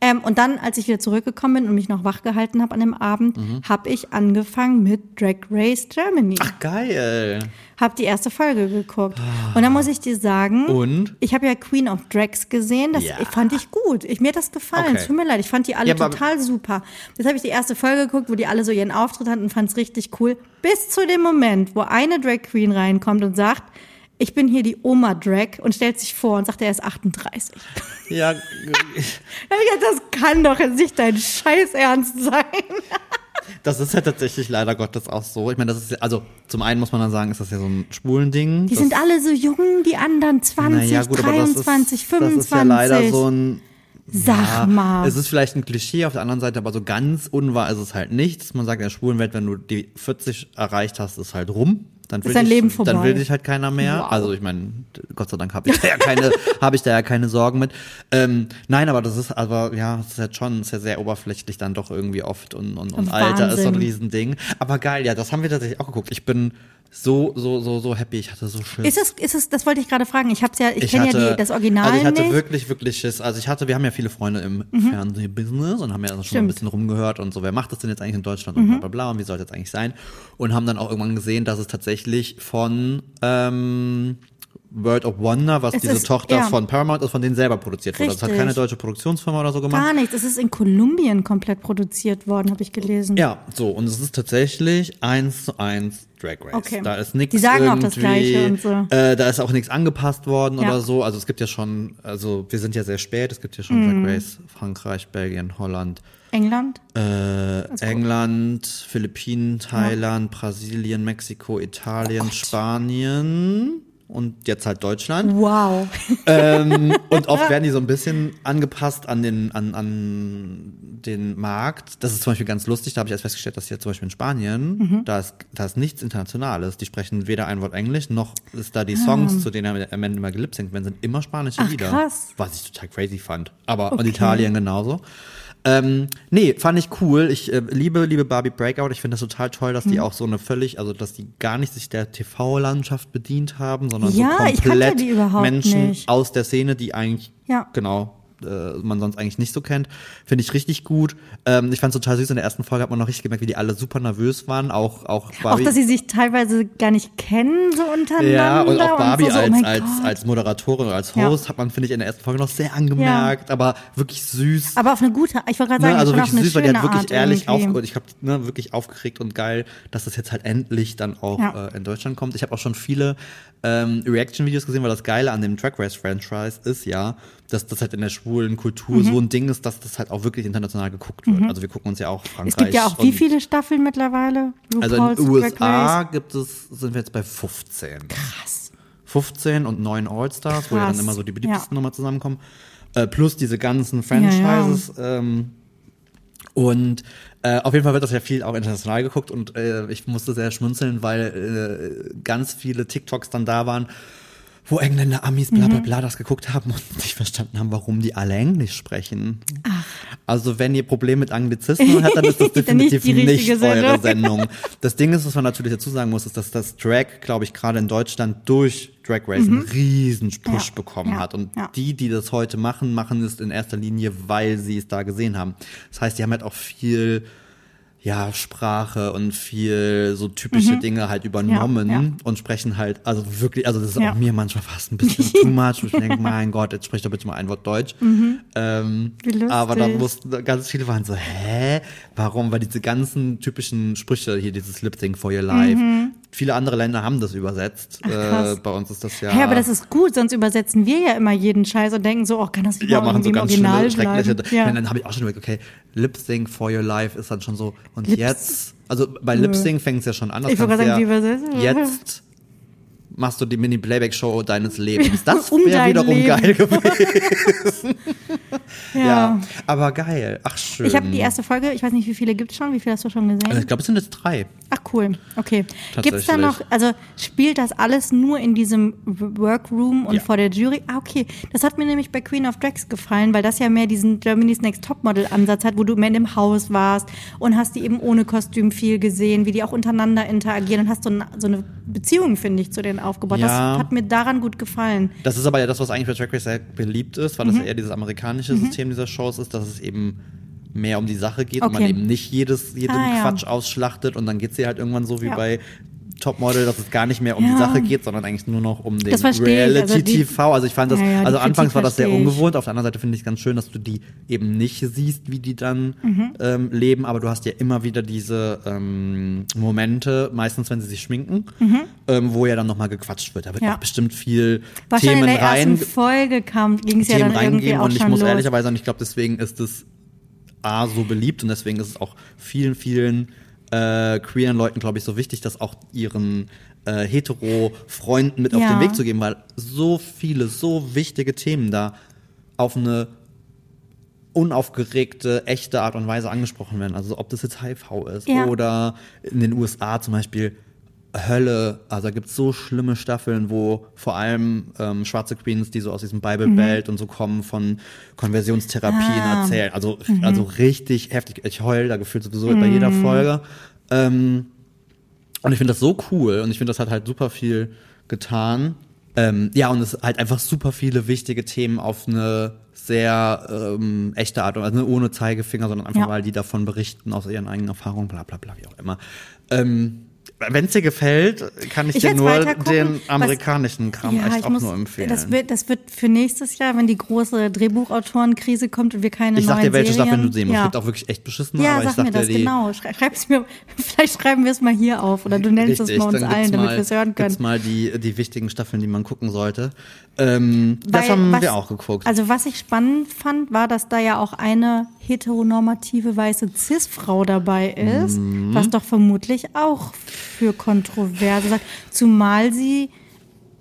Ähm, und dann, als ich wieder zurückgekommen bin und mich noch wach gehalten habe an dem Abend, Mhm. habe ich angefangen mit Drag Race Germany. ach geil. Hab die erste Folge geguckt. Und dann muss ich dir sagen, Und? ich habe ja Queen of Drags gesehen, das Ja. fand ich gut. Ich, mir hat das gefallen. Okay. Es tut mir leid, ich fand die alle Ja, total super. Jetzt habe ich die erste Folge geguckt, wo die alle so ihren Auftritt hatten und fand es richtig cool. Bis zu dem Moment, wo eine Drag Queen reinkommt und sagt, ich bin hier die Oma Drag und stellt sich vor und sagt, er ist 38. Ja, ich gedacht, das kann doch jetzt nicht dein Scheiß Ernst sein. das ist ja tatsächlich leider Gottes auch so. Ich meine, das ist ja, also zum einen muss man dann sagen, ist das ja so ein schwulen Ding. Die sind alle so jung, die anderen 20, naja, gut, aber das ist, 23, 25. Das ist ja leider so ein Sag Ja, mal. Es ist vielleicht ein Klischee, auf der anderen Seite aber so ganz unwahr ist es halt nicht. dass Man sagt in der schwulen Welt, wenn du die 40 erreicht hast, ist halt rum. Dann will, dein dich, Leben vorbei. dann will dich halt keiner mehr. Wow. Also ich meine, Gott sei Dank habe ich da ja keine, habe ich da ja keine Sorgen mit. Ähm, nein, aber das ist aber ja, das ist halt schon, ist ja sehr oberflächlich dann doch irgendwie oft und und, und Alter ist so ein. Riesending. Aber geil, ja, das haben wir tatsächlich auch geguckt. Ich bin so so so so happy. Ich hatte so Schiss. Ist es, ist es, das wollte ich gerade fragen. Ich hab's ja, ich, Ich kenne ja die, das Original Also ich hatte nicht. Mhm. wirklich, wirklich Schiss. Also ich hatte, wir haben ja viele Freunde im Fernsehbusiness und haben ja also schon mal ein Stimmt. Mhm. bisschen rumgehört und so, wer macht das denn jetzt eigentlich in Deutschland und bla bla bla und wie soll das jetzt eigentlich sein? Und haben dann auch irgendwann gesehen, dass es tatsächlich von ähm, World of Wonder, was Es diese ist- Tochter ja. von Paramount ist, von denen selber produziert wurde. Das hat keine deutsche Produktionsfirma oder so gemacht. Gar nichts. Es ist in Kolumbien komplett produziert worden, habe ich gelesen. Ja, so, und es ist tatsächlich eins zu eins Drag Race. Okay. Da ist nichts Die sagen auch das Gleiche und so. Äh, da ist auch nichts angepasst worden Ja. oder so. Also es gibt ja schon, also wir sind ja sehr spät, es gibt ja schon Mhm. Drag Race Frankreich, Belgien, Holland, England? äh, England, Philippinen, Thailand, Brasilien, Mexiko, Italien, Spanien und jetzt halt Deutschland. Wow. ähm, und oft werden die so ein bisschen angepasst an den, an, an den Markt. Das ist zum Beispiel ganz lustig, da habe ich erst festgestellt, dass hier zum Beispiel in Spanien, Mhm. da, ist, da ist nichts Internationales. Die sprechen weder ein Wort Englisch, noch ist da die Songs, zu denen er am Ende immer gelipsingt werden, sind immer spanische Ah. Ach, Lieder. krass. Was ich total crazy fand. Aber und Okay. Italien genauso. Ähm, nee, fand ich cool. Ich äh, liebe, liebe Barbie Breakout. Ich finde das total toll, dass Mhm. die auch so eine völlig, also dass die gar nicht sich der TV-Landschaft bedient haben, sondern Ja, so komplett Menschen nicht. aus der Szene, die eigentlich Ja. genau äh, man sonst eigentlich nicht so kennt, finde ich richtig gut. Ähm, ich fand es total süß. In der ersten Folge hat man noch richtig gemerkt, wie die alle super nervös waren. Auch auch Auch, Barbie. dass sie sich teilweise gar nicht kennen, so untereinander. ja, und auch Barbie so, so, oh als, mein als, Gott. als Moderatorin oder als Ja. Host hat man, finde ich, in der ersten Folge noch sehr angemerkt, aber wirklich süß. Aber auf eine gute, ich wollte gerade sagen, Ne, also wirklich süß, weil die hat wirklich Art ehrlich aufgeregt. Ich habe ne, wirklich aufgeregt und geil, dass das jetzt halt endlich dann auch Ja. äh, in Deutschland kommt. Ich habe auch schon viele ähm, Reaction-Videos gesehen, weil das Geile an dem Track Race Franchise ist ja, dass das halt in der schwulen Kultur Mhm. so ein Ding ist, dass das halt auch wirklich international geguckt wird. Also wir gucken uns ja auch Frankreich. Es gibt ja auch wie viele Staffeln mittlerweile? Also in RuPaul's den USA gibt es, sind wir jetzt bei 15. Krass. 15 und 9 All-Stars, wo ja dann immer so die beliebtesten Ja. nochmal zusammenkommen. Äh, plus diese ganzen Franchises. Ähm, und äh, auf jeden Fall wird das ja viel auch international geguckt und äh, ich musste sehr schmunzeln, weil äh, ganz viele TikToks dann da waren wo Engländer, Amis, bla bla bla das geguckt haben und nicht verstanden haben, warum die alle Englisch sprechen. Also wenn ihr Probleme mit Anglizismen habt, dann ist das nicht definitiv nicht, richtige eure Sendung. Sendung. Das Ding ist, was man natürlich dazu sagen muss, ist, dass das Drag, glaube ich, gerade in Deutschland durch Drag Race einen riesen Push Ja, bekommen ja, hat. Und ja. die, die das heute machen, machen es in erster Linie, weil sie es da gesehen haben. Das heißt, die haben halt auch viel ja, Sprache und viel so typische Dinge halt übernommen Mhm. Ja, ja. und sprechen halt, also wirklich, also das ist Ja. auch mir manchmal fast ein bisschen too much, ich denke, mein Gott, jetzt sprich doch bitte mal ein Wort Deutsch. Ähm, Mhm. Lustig. aber dann mussten ganz viele waren so, hä? Warum? Weil diese ganzen typischen Sprüche hier, dieses Lip Sync for your life, viele andere Länder haben das übersetzt. äh, krass. bei uns ist das ja. Hä, aber das ist gut, sonst übersetzen wir ja immer jeden Scheiß und denken so, oh, kann das nicht ja, machen so ganz Original schlimme, schreckliche. bleiben? Ja. Und dann habe ich auch schon überlegt, okay, Lip Sync for your life ist dann schon so. Und Lips- jetzt, also bei Lip Sync fängt es ja schon an. Ich wollte gerade sagen, wie ja übersetzt? Jetzt machst du die Mini-Playback-Show deines Lebens. Das Um wäre wiederum Leben. geil gewesen. ja. Ja. aber geil. Ach, schön. Ich habe die erste Folge, ich weiß nicht, wie viele gibt's schon, wie viele hast du schon Also gesehen? ich glaube, es sind jetzt drei. Ach cool, okay. Gibt's da Tatsächlich. noch, also spielt das alles nur in diesem Workroom und Ja. vor der Jury? Ah, okay. Das hat mir nämlich bei Queen of Drags gefallen, weil das ja mehr diesen Germany's Next Topmodel Ansatz hat, wo du mehr in dem Haus warst und hast die eben ohne Kostüm viel gesehen, wie die auch untereinander interagieren und hast so, ein, so eine Beziehung, finde ich, zu denen aufgebaut. Ja. Das hat mir daran gut gefallen. Das ist aber ja das, was eigentlich bei Drag Race sehr beliebt ist, weil das ja eher dieses amerikanische System dieser Shows ist, dass es eben mehr um die Sache geht und man Okay. eben nicht jedes, jeden Ah, ja. Quatsch ausschlachtet und dann geht's hier halt irgendwann so wie Ja. bei Topmodel, dass es gar nicht mehr um die Ja. Sache geht, sondern eigentlich nur noch um den ich. Also die- Reality-TV. Also, ich fand das, Ja, ja, die also anfangs Kritik war das sehr ungewohnt, auf der anderen Seite finde ich es ganz schön, dass du die eben nicht siehst, wie die dann Mhm. ähm, leben, aber du hast ja immer wieder diese ähm, Momente, meistens wenn sie sich schminken, ähm, wo ja dann nochmal gequatscht wird. Da wird Mhm. Ja. auch bestimmt viel schon in Themen der rein, Folge kam, ging es ja Themen dann irgendwie auch und ich muss los. ehrlicherweise sagen, ich glaube, deswegen ist es A so beliebt und deswegen ist es auch vielen, vielen äh, queeren Leuten, glaube ich, so wichtig, das auch ihren äh, hetero-Freunden mit auf Ja. den Weg zu geben, weil so viele, so wichtige Themen da auf eine unaufgeregte, echte Art und Weise angesprochen werden. Also ob das jetzt HIV ist Ja. oder in den USA zum Beispiel Hölle. Also da gibt's so schlimme Staffeln, wo vor allem ähm, schwarze Queens, die so aus diesem Bible Belt und so kommen, von Konversionstherapien Mhm. Ah. erzählen. Also, also richtig heftig. Ich heul da gefühlt sowieso bei Mhm. jeder Folge. Ähm, und ich finde das so cool und ich finde, das hat halt super viel getan. Ähm, ja, und es halt einfach super viele wichtige Themen auf eine sehr ähm, echte Art und Weise, also ohne Zeigefinger, sondern einfach, Ja. weil die davon berichten, aus ihren eigenen Erfahrungen, bla bla bla, wie auch immer. Ähm, Wenn es dir gefällt, kann ich, Ich dir nur den Was- amerikanischen Kram echt ich auch muss- nur empfehlen. Das wird, das wird für nächstes Jahr, wenn die große Drehbuchautorenkrise kommt und wir keine ich sag neuen dir, welche Serien, Staffeln du sehen musst. ja. Es gibt auch wirklich echt beschissene, Ja, aber ich sag sag mir dir das die. genau. Schrei- Schreib's mir, vielleicht schreiben wir es mal hier auf oder du nennst es mal uns allen, damit mal- wir es hören können. Gibt's mal die, die wichtigen Staffeln, die man gucken sollte. Ähm, das Weil haben was- wir auch geguckt. Also was ich spannend fand, war, dass da ja auch eine heteronormative weiße Cis-Frau dabei ist, Mhm. was doch vermutlich auch für Kontroverse sagt. Zumal sie,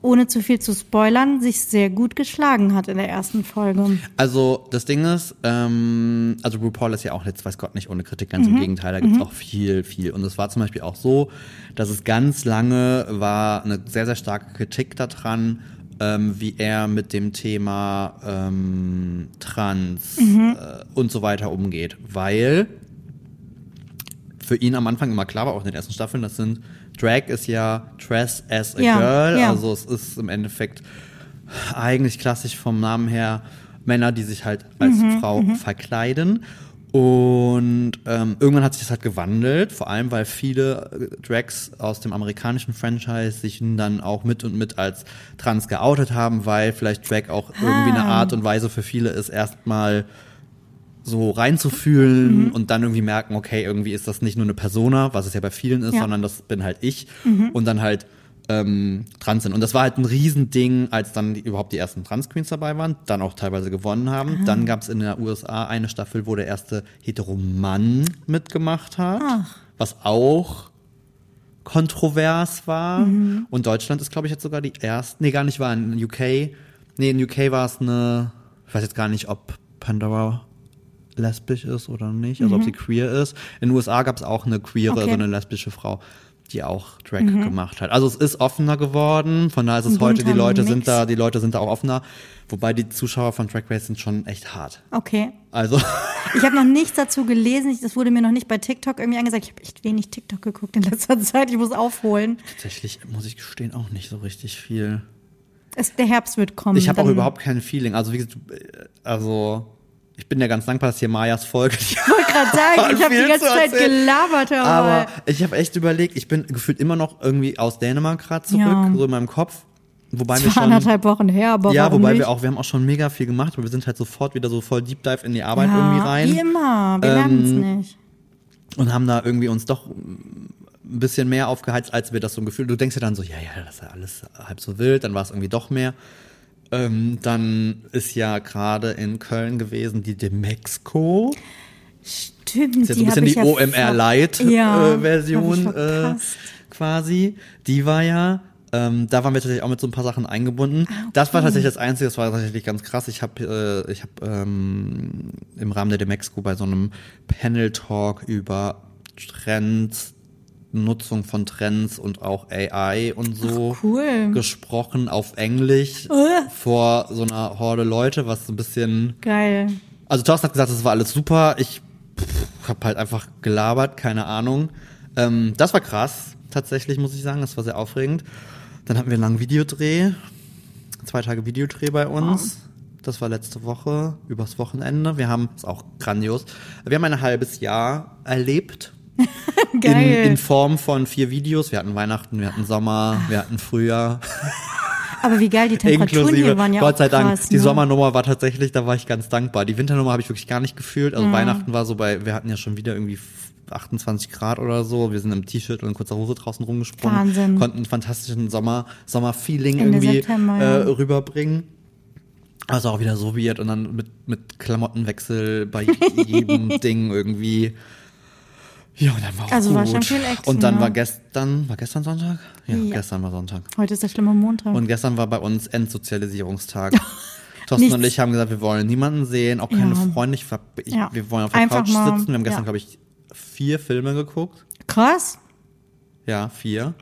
ohne zu viel zu spoilern, sich sehr gut geschlagen hat in der ersten Folge. Also das Ding ist, ähm, also RuPaul ist ja auch jetzt, weiß Gott nicht, ohne Kritik, ganz im Gegenteil, da gibt's auch viel, viel. Und es war zum Beispiel auch so, dass es ganz lange war eine sehr, sehr starke Kritik daran, ähm, wie er mit dem Thema ähm, Trans äh, und so weiter umgeht. Weil für ihn am Anfang immer klar war, auch in den ersten Staffeln, das sind Drag ist ja Dress as a Ja, Girl, ja. also es ist im Endeffekt eigentlich klassisch vom Namen her Männer, die sich halt als Mhm, Frau verkleiden. Und ähm, irgendwann hat sich das halt gewandelt, vor allem weil viele äh, Drags aus dem amerikanischen Franchise sich dann auch mit und mit als trans geoutet haben, weil vielleicht Drag auch irgendwie eine Ah. Art und Weise für viele ist, erstmal so reinzufühlen Mhm. und dann irgendwie merken, okay, irgendwie ist das nicht nur eine Persona, was es ja bei vielen ist, Ja. sondern das bin halt ich Mhm. und dann halt ähm, trans sind. Und das war halt ein Riesending, als dann die, überhaupt die ersten Trans-Queens dabei waren, dann auch teilweise gewonnen haben. Ah. Dann gab es in der USA eine Staffel, wo der erste Hetero-Mann mitgemacht hat, Ach. was auch kontrovers war. Mhm. Und Deutschland ist, glaube ich, jetzt sogar die erste, nee, gar nicht war in UK. Nee, in UK war es eine, ich weiß jetzt gar nicht, ob Pandora lesbisch ist oder nicht, also ob sie queer ist. In den USA gab es auch eine queere, Okay. so eine lesbische Frau. Die auch Drag gemacht hat. Also es ist offener geworden, von daher ist es heute, die Leute sind Mix. da, die Leute sind da auch offener. Wobei die Zuschauer von Drag Race sind schon echt hart. Okay. Also, Ich habe noch nichts dazu gelesen. Das wurde mir noch nicht bei TikTok irgendwie angesagt. Ich habe echt wenig TikTok geguckt in letzter Zeit. Ich muss aufholen. tatsächlich muss ich gestehen, auch nicht so richtig viel. Es, der Herbst wird kommen. Ich habe auch überhaupt kein Feeling. Also, wie gesagt, äh, also, ich bin ja ganz dankbar, dass hier Mayas Folge. Ich wollte gerade sagen, ich habe die ganze Zeit gelabert. Aber mal. ich habe echt überlegt, ich bin gefühlt immer noch irgendwie aus Dänemark gerade zurück, Ja. so in meinem Kopf. Wobei wir Das war schon. anderthalb Wochen her, aber Ja, wobei nicht? wir auch, wir haben auch schon mega viel gemacht, aber wir sind halt sofort wieder so voll Deep Dive in die Arbeit ja, irgendwie rein. Wie immer, wir Ähm, lernen es nicht. und haben da irgendwie uns doch ein bisschen mehr aufgeheizt, als wir das so ein Gefühl. Du denkst ja dann so, ja, ja, das ist ja alles halb so wild, dann war es irgendwie doch mehr. Ähm, dann ist ja gerade in Köln gewesen die Demexco. Stimmt, Das ist ja so ein bisschen die ja OMR Light Ja, äh, Version äh, quasi. Die war ja, ähm, da waren wir tatsächlich auch mit so ein paar Sachen eingebunden. Ah, Das war tatsächlich das Einzige, das war tatsächlich ganz krass. Ich habe äh, ich hab, ähm, im Rahmen der Demexco bei so einem Panel-Talk über Trends, Nutzung von Trends und auch AI und so cool. gesprochen auf Englisch Äh. vor so einer Horde Leute, was so ein bisschen Geil. also Thorsten hat gesagt, das war alles super. Ich habe halt einfach gelabert, keine Ahnung. Ähm, das war krass, tatsächlich, muss ich sagen. Das war sehr aufregend. Dann hatten wir einen langen Videodreh. Zwei Tage Videodreh bei uns. Das war letzte Woche, übers Wochenende. Wir haben, ist auch grandios, wir haben ein halbes Jahr erlebt. In, Geil. in Form von vier Videos. Wir hatten Weihnachten, wir hatten Sommer, wir hatten Frühjahr. aber wie geil, die Temperaturen Inklusive, hier waren ja Gott sei Dank, krass, die ne? Sommernummer war tatsächlich, da war ich ganz dankbar. Die Winternummer habe ich wirklich gar nicht gefühlt. Mhm. Also Weihnachten war so bei, wir hatten ja schon wieder irgendwie 28 Grad oder so. Wir sind im T-Shirt und in kurzer Hose draußen rumgesprungen. Wahnsinn. Konnten einen fantastischen Sommer, Sommerfeeling irgendwie äh, rüberbringen. Also auch wieder so weird und dann mit, mit Klamottenwechsel bei jedem Ding irgendwie. Ja, und dann war auch Also gut. war schon viel Action, Und dann ja. war gestern, war gestern Sonntag? Ja, Ja. gestern war Sonntag. Heute ist der schlimme Montag. Und gestern war bei uns Endsozialisierungstag. Thorsten Nichts. und ich haben gesagt, wir wollen niemanden sehen, auch keine Ja. Freunde. Ich, ich, Ja. Wir wollen auf der Einfach Couch mal, sitzen. Wir haben gestern, ja. glaube ich, vier Filme geguckt. Krass. Ja, vier.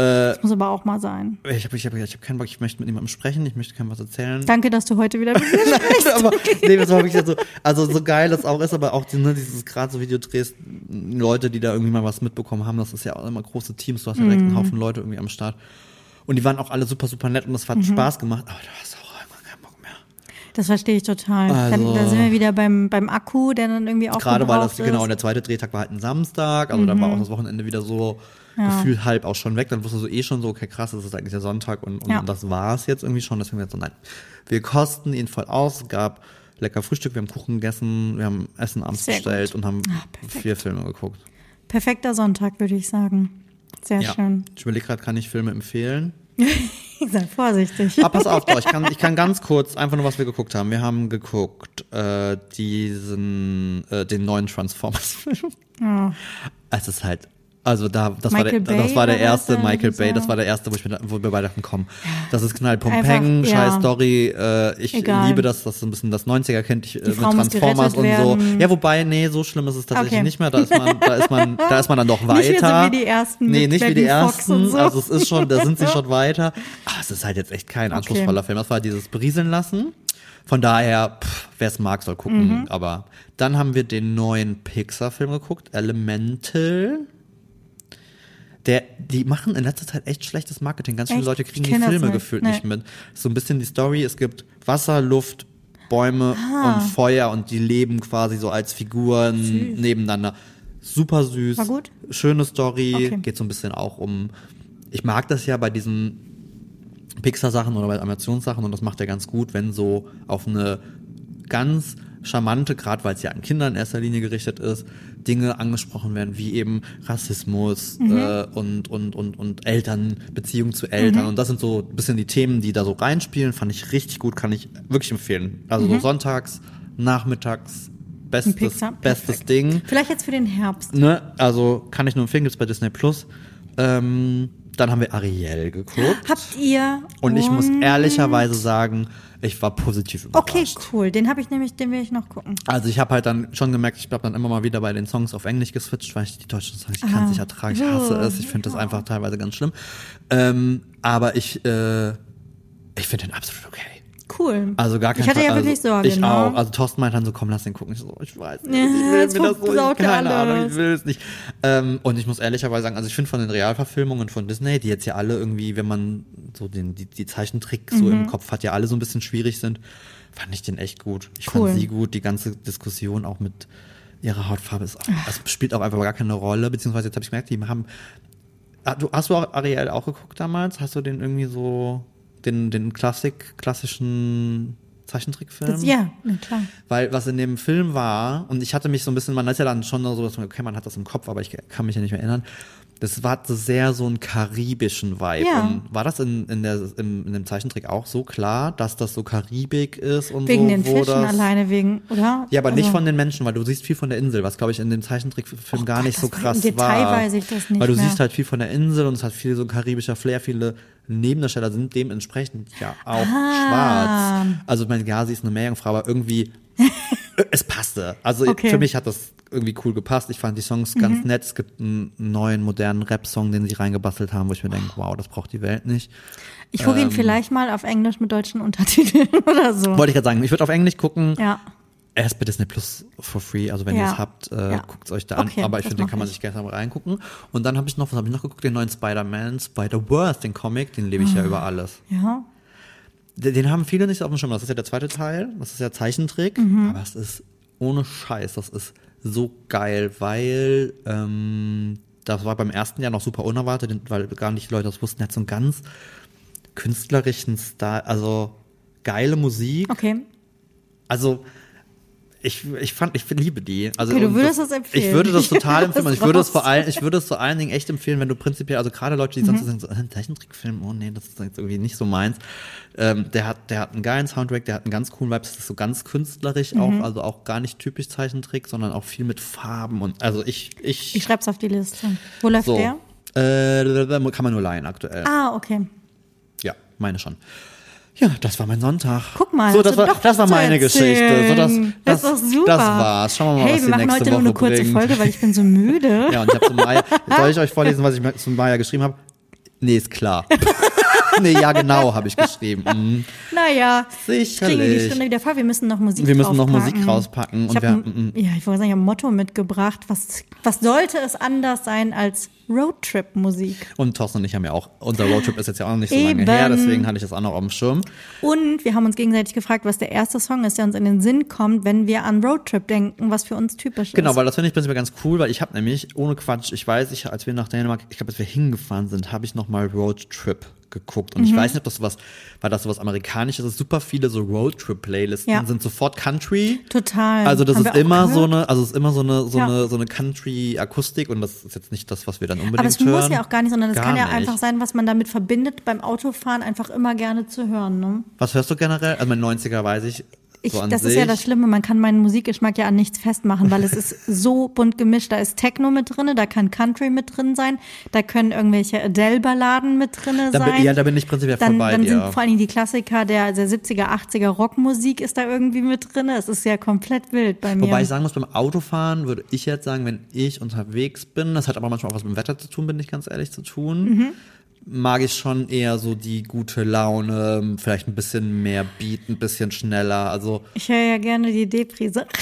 Äh, Muss aber auch mal sein. ich habe ich hab, ich hab keinen Bock, ich möchte mit niemandem sprechen, ich möchte keinem was erzählen. Danke, dass du heute wieder mit mir sprichst. aber nee, das war wirklich so, also so geil das auch ist, aber auch ne, dieses gerade so Videodrehs, Leute, die da irgendwie mal was mitbekommen haben, das ist ja auch immer große Teams, du hast ja direkt Mhm. einen Haufen Leute irgendwie am Start. Und die waren auch alle super, super nett und das hat Mhm. Spaß gemacht, aber du hast auch irgendwann keinen Bock mehr. Das verstehe ich total. Also- dann, da sind wir wieder beim, beim Akku, der dann irgendwie auch Gerade weil das, ist. Mhm. genau, und der zweite Drehtag war halt ein Samstag, also dann war auch das Wochenende wieder so gefühlt halb auch schon weg, dann wusstest du eh schon so, okay, krass, das ist eigentlich der Sonntag und, und Ja. das war es jetzt irgendwie schon, deswegen wir jetzt so, nein, wir kosten ihn voll aus, es gab lecker Frühstück, wir haben Kuchen gegessen, wir haben Essen abends Sehr bestellt gut. und haben perfekt. vier Filme geguckt. Perfekter Sonntag, würde ich sagen. Sehr Ja. schön. Ich überlege gerade, kann ich Filme empfehlen? Sei vorsichtig. Ah, pass auf, doch, ich kann, ich kann ganz kurz einfach nur, was wir geguckt haben. Wir haben geguckt äh, diesen, äh, den neuen Transformers-Film. Ja. Es ist halt, also da, das Michael war der, das war der erste der Michael? Bay, das war der erste, wo ich mir, wo wir beide dachten, komm, das ist Einfach, scheiß ja. Story, äh, ich Egal. liebe das, das ist ein bisschen das 90er-Kind ich, äh, mit Transformers und so. Ja, wobei, nee, so schlimm ist es tatsächlich Okay. nicht mehr, da ist man, da ist man, da ist man dann doch weiter. Nicht mehr so wie die ersten Nee, nicht wie die ersten, so. also es ist schon, da sind sie schon weiter. Ah, es ist halt jetzt echt kein anspruchsvoller Okay. Film, das war dieses Berieseln lassen. Von daher, wer es mag, soll gucken. Mhm. Aber dann haben wir den neuen Pixar-Film geguckt, Elemental. Der, die machen in letzter Zeit echt schlechtes Marketing. Ganz viele Echt? Leute kriegen die Filme nicht. gefühlt Nee. nicht mit. So ein bisschen die Story, es gibt Wasser, Luft, Bäume Ah. und Feuer und die leben quasi so als Figuren Süß. nebeneinander. Super süß. War gut? Schöne Story. Okay. Geht so ein bisschen auch um. Ich mag das ja bei diesen Pixar-Sachen oder bei Animationssachen und das macht er ganz gut, wenn so auf eine ganz charmante, gerade weil es ja an Kinder in erster Linie gerichtet ist, Dinge angesprochen werden, wie eben Rassismus äh, und, und, und, und Eltern, Beziehung zu Eltern. Und das sind so ein bisschen die Themen, die da so reinspielen. Fand ich richtig gut, kann ich wirklich empfehlen. Also so sonntags, nachmittags, bestes, bestes. Ding. Vielleicht jetzt für den Herbst. Ne? Also kann ich nur empfehlen, gibt's bei Disney Plus. Ähm, dann haben wir Ariel geguckt. Habt ihr? Und ich muss ehrlicherweise sagen, ich war positiv überrascht. Okay, cool. Den habe ich nämlich, den will ich noch gucken. Also ich habe halt dann schon gemerkt, ich habe dann immer mal wieder bei den Songs auf Englisch geswitcht, weil ich die deutschen Songs, ich kann es nicht ertragen, ich hasse es, ich finde das einfach teilweise ganz schlimm. Ähm, aber ich, äh, ich finde den absolut okay. Cool. Also gar kein Ich hatte ja also wirklich Sorge, Ich ne? auch. Also Thorsten meinte dann so, komm, lass den gucken. Ich so, ich weiß nicht, Ja, ich will mir das so, ich, keine Ahnung, alles. ich will es nicht. Ähm, und ich muss ehrlicherweise sagen, also ich finde von den Realverfilmungen von Disney, die jetzt ja alle irgendwie, wenn man so den, die, die Zeichentrick so Mhm. im Kopf hat, ja alle so ein bisschen schwierig sind, fand ich den echt gut. Ich Cool. fand sie gut, die ganze Diskussion auch mit ihrer Hautfarbe ist, das spielt auch einfach gar keine Rolle, beziehungsweise jetzt habe ich gemerkt, die haben, Ah, du, hast du auch Ariel auch geguckt damals? Hast du den irgendwie so, den, den Klassik, klassischen Zeichentrickfilm? Das, ja, na klar. Weil was in dem Film war, und ich hatte mich so ein bisschen, man ist ja dann schon so, dass man, okay, man hat das im Kopf, aber ich kann mich ja nicht mehr erinnern. Das war sehr so einen karibischen Vibe. Ja. Und war das in, in, der, im, in dem Zeichentrick auch so klar, dass das so Karibik ist und Wegen so? den wo Fischen das, alleine, wegen, oder? Ja, aber nicht Also- von den Menschen, weil du siehst viel von der Insel, was glaube ich in dem Zeichentrickfilm Oh gar Gott, nicht so das- im krass Detail war. weiß ich das nicht Weil du mehr. siehst halt viel von der Insel und es hat viel so karibischer Flair, viele Nebendarsteller sind dementsprechend ja auch Ah. schwarz. Also ich meine, ja, sie ist eine Meerjungfrau, aber irgendwie es passte. Also Okay. Mhm. für mich hat das irgendwie cool gepasst. Ich fand die Songs ganz nett. Es gibt einen neuen modernen Rap-Song, den sie reingebastelt haben, wo ich mir denke, wow, das braucht die Welt nicht. Ich gucke Ähm. ihn vielleicht mal auf Englisch mit deutschen Untertiteln oder so. Wollte ich gerade sagen, ich würde auf Englisch gucken. Ja. Er ist bei Disney Plus for free, also wenn Ja. ihr es habt, äh, Ja. guckt es euch da an. Okay, Aber ich finde, den kann man ich. sich gerne mal reingucken. Und dann habe ich noch, was habe ich noch geguckt? Den neuen Spider-Man, Spider-Verse, den Comic, den lebe ich Ah. ja über alles. Ja. Den, den haben viele nicht so auf dem Schirm. Das ist ja der zweite Teil, das ist ja Zeichentrick, Mhm. aber es ist ohne Scheiß, das ist so geil, weil ähm, das war beim ersten Jahr noch super unerwartet, weil gar nicht die Leute das wussten. Er hat so einen ganz künstlerischen Style, also geile Musik. Okay. Also ich, ich fand, ich liebe die. Also Okay, du würdest das empfehlen. Ich würde das total empfehlen. Das ich würde es vor allem, ich würde es vor allen Dingen echt empfehlen, wenn du prinzipiell, also gerade Leute, die Mhm. sonst sind so, äh, ein Zeichentrickfilm, oh nee, das ist jetzt irgendwie nicht so meins. Ähm, der hat, der hat einen geilen Soundtrack, der hat einen ganz coolen Vibe, das ist so ganz künstlerisch auch, Mhm. also auch gar nicht typisch Zeichentrick, sondern auch viel mit Farben und, also ich, ich, Ich schreib's auf die Liste. Wo läuft so. der? Äh, kann man nur leihen aktuell. Ah, okay. Ja, meine schon. Ja, das war mein Sonntag. Guck mal, so, das war, doch das war meine Geschichte. So, das, das, Das ist super. Das war's. Schauen wir mal, Hey, was wir die machen nächste heute Woche nur eine kurze bringt. Folge, weil ich bin so müde. Ja, und ich habe zu Maya, soll ich euch vorlesen, was ich zu Maya geschrieben habe? Nee, ist klar. nee, ja, genau, habe ich geschrieben. Mhm. Naja, kriegen wir die Sicherlich. Stunde wieder voll. Wir müssen noch Musik Wir müssen noch. Musik rauspacken. Ich habe wir, mm, ja, ich wollte sagen, ich habe ein Motto mitgebracht. Was, was sollte es anders sein als Roadtrip-Musik? und Thorsten und ich haben ja auch, unser Roadtrip ist jetzt ja auch noch nicht so lange Eben. her, deswegen hatte ich das auch noch auf dem Schirm. Und wir haben uns gegenseitig gefragt, was der erste Song ist, der uns in den Sinn kommt, wenn wir an Roadtrip denken, was für uns typisch Genau, ist. weil das finde ich prinzipiell ganz cool, weil ich habe nämlich, ohne Quatsch, ich weiß, ich, als wir nach Dänemark, ich glaube, als wir hingefahren sind, habe ich nochmal Roadtrip geguckt. Und ich weiß nicht, ob das sowas, war das sowas Amerikanisches ist. Super viele so Roadtrip-Playlisten Ja. sind sofort Country. Total. Also das Haben ist immer so eine, also es ist immer so eine, so Ja. eine, so eine Country-Akustik und das ist jetzt nicht das, was wir dann unbedingt Aber es hören. muss ja auch gar nicht, sondern es Gar kann ja nicht. einfach sein, was man damit verbindet, beim Autofahren einfach immer gerne zu hören. Ne? Was hörst du generell? Also mein 90er weiß ich. Ich, so das sich. ist ja das Schlimme, man kann meinen Musikgeschmack ja an nichts festmachen, weil es ist so bunt gemischt. Da ist Techno mit drinne, da kann Country mit drin sein, da können irgendwelche Adele-Balladen mit drinne Da sein. bin, ja, da bin ich prinzipiell dann, bei dann sind vor allen Dingen die Klassiker der, der 70er, 80er Rockmusik ist da irgendwie mit drinne. Es ist ja komplett wild bei mir. Wobei ich sagen muss, beim Autofahren würde ich jetzt sagen, wenn ich unterwegs bin, das hat aber manchmal auch was mit dem Wetter zu tun, bin ich ganz ehrlich zu tun, Mhm. Mag ich schon eher so die gute Laune, vielleicht ein bisschen mehr Beat, ein bisschen schneller. Also ich höre ja gerne die Deprise.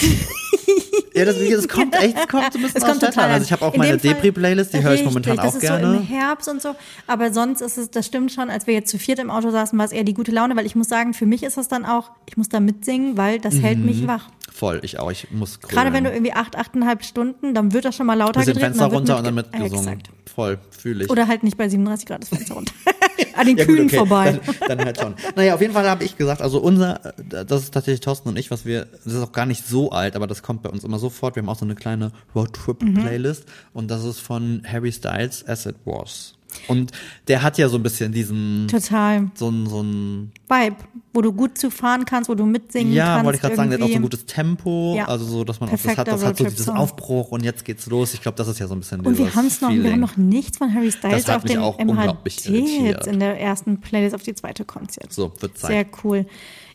ja, das, das kommt echt, es kommt so ein bisschen Es aus kommt an. Also ich habe auch In meine Depri-Playlist, die höre ich momentan auch das gerne. so im Herbst und so. Aber sonst ist es, das stimmt schon, als wir jetzt zu viert im Auto saßen, war es eher die gute Laune, weil ich muss sagen, für mich ist das dann auch, ich muss da mitsingen, weil das hält mich wach. Voll, ich auch. Ich muss Gerade wenn du irgendwie acht, achteinhalb Stunden, dann wird das schon mal lauter gedreht. Fenster runter und dann mitge- mitgesungen. Exakt. Voll, fühle ich. Oder halt nicht bei 37 Grad das Fenster runter. An den Ja, gut, Kühen okay, vorbei. Dann, dann halt schon. Naja, auf jeden Fall habe ich gesagt, also unser, äh, das ist tatsächlich Thorsten und ich, was wir, das ist auch gar nicht so alt, aber das kommt bei uns immer sofort. Wir haben auch so eine kleine Roadtrip-Playlist und das ist von Harry Styles As It Was. Und der hat ja so ein bisschen diesen, Total. so ein, so ein, Vibe, wo du gut zu fahren kannst, wo du mitsingen Ja, kannst. wollte ich gerade sagen, der hat auch so ein gutes Tempo, Ja. also so, dass man auch das Perfekter hat, das hat so dieses. Aufbruch und jetzt geht's los. Ich glaube, das ist ja so ein bisschen Und wir haben es noch, wir haben noch nichts von Harry Styles Das hat auf mich dem auch unglaublich MHD irritiert. in der ersten Playlist auf die zweite kommt jetzt. So, wird Zeit. Sehr cool.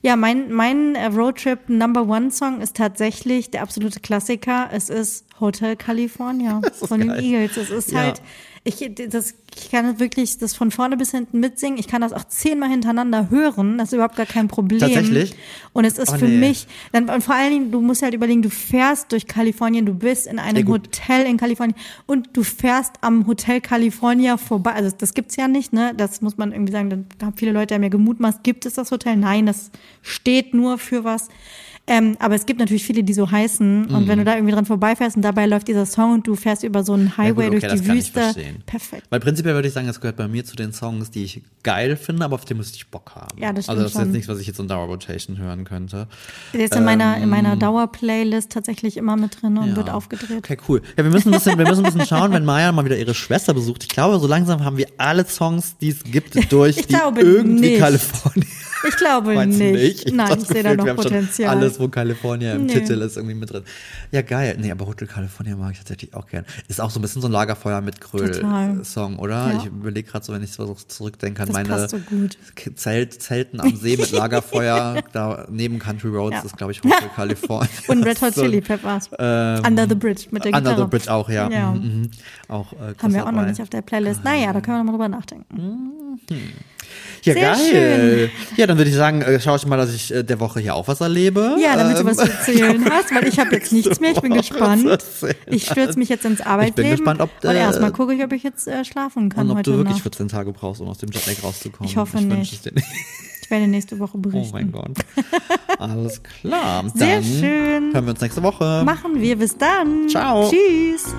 Ja, mein, mein äh, Roadtrip Number One Song ist tatsächlich der absolute Klassiker. Es ist Hotel California von den geil. Eagles. Es ist Ja. halt, ich, das, ich kann wirklich das von vorne bis hinten mitsingen. Ich kann das auch zehnmal hintereinander hören. Das ist überhaupt gar kein Problem. Tatsächlich? Und es ist Oh, für nee. mich, dann, und vor allen Dingen, du musst halt überlegen, du fährst durch Kalifornien, du bist in einem Ja. Hotel in Kalifornien und du fährst am Hotel California vorbei. Also das gibt's ja nicht, ne? Das muss man irgendwie sagen. Da haben viele Leute haben ja gemutmaßt, gibt es das Hotel? Nein, das steht nur für was. Ähm, aber es gibt natürlich viele, die so heißen. Und Mhm. wenn du da irgendwie dran vorbeifährst und dabei läuft dieser Song und du fährst über so einen Ja, Highway gut, okay, durch das die Wüste. Perfekt. Weil prinzipiell würde ich sagen, es gehört bei mir zu den Songs, die ich geil finde, aber auf die müsste ich Bock haben. Ja, das Also stimmt das ist schon. jetzt nichts, was ich jetzt in Dauer Rotation hören könnte. Der ist in meiner, in Ähm, meiner Dauerplaylist tatsächlich immer mit drin und Ja. wird aufgedreht. Okay, cool. Ja, wir müssen ein bisschen, wir müssen ein bisschen schauen, wenn Maya mal wieder ihre Schwester besucht. Ich glaube, so langsam haben wir alle Songs, die es gibt, durch, die irgendwie nicht. Kalifornien. Ich glaube Meinst nicht. nicht? Nein, hab ich sehe da noch Potenzial. Alles, wo California im Nee. Titel ist, irgendwie mit drin. Ja, geil. Nee, aber Hotel California mag ich tatsächlich auch gern. Ist auch so ein bisschen so ein Lagerfeuer mit. Kröll-Song, oder? Ja. Ich überlege gerade so, wenn ich so zurückdenke an Das meine so Zelt, Zelten am See mit Lagerfeuer, da neben Country Roads Ja. ist, glaube ich, Hotel California. Und Red Hot So, Chili Peppers. ähm, Under the Bridge mit der Gitarre. Under the Bridge auch, ja. Ja. Mhm, mhm. Auch, äh, Haben wir auch noch dabei. nicht auf der Playlist. Naja, da können wir noch mal drüber nachdenken. Ja, Sehr geil. Ja, dann würde ich sagen, äh, schaue ich mal, dass ich äh, der Woche hier auch was erlebe. Ja, damit Ähm, du was zu erzählen hast, weil ich habe jetzt nichts mehr. Ich bin gespannt. Ich stürze mich jetzt ins Arbeitsleben. gespannt, ob, und äh, erstmal gucke ich, ob ich jetzt äh, schlafen kann Und ob heute du wirklich Nacht. 14 Tage brauchst, um aus dem Jetlag rauszukommen. Ich hoffe wünsche nicht. nicht. Ich werde nächste Woche Oh berichten. mein Gott. Alles klar. Sehr dann schön. Hören wir uns nächste Woche. Machen wir. Bis dann. Ciao. Tschüss.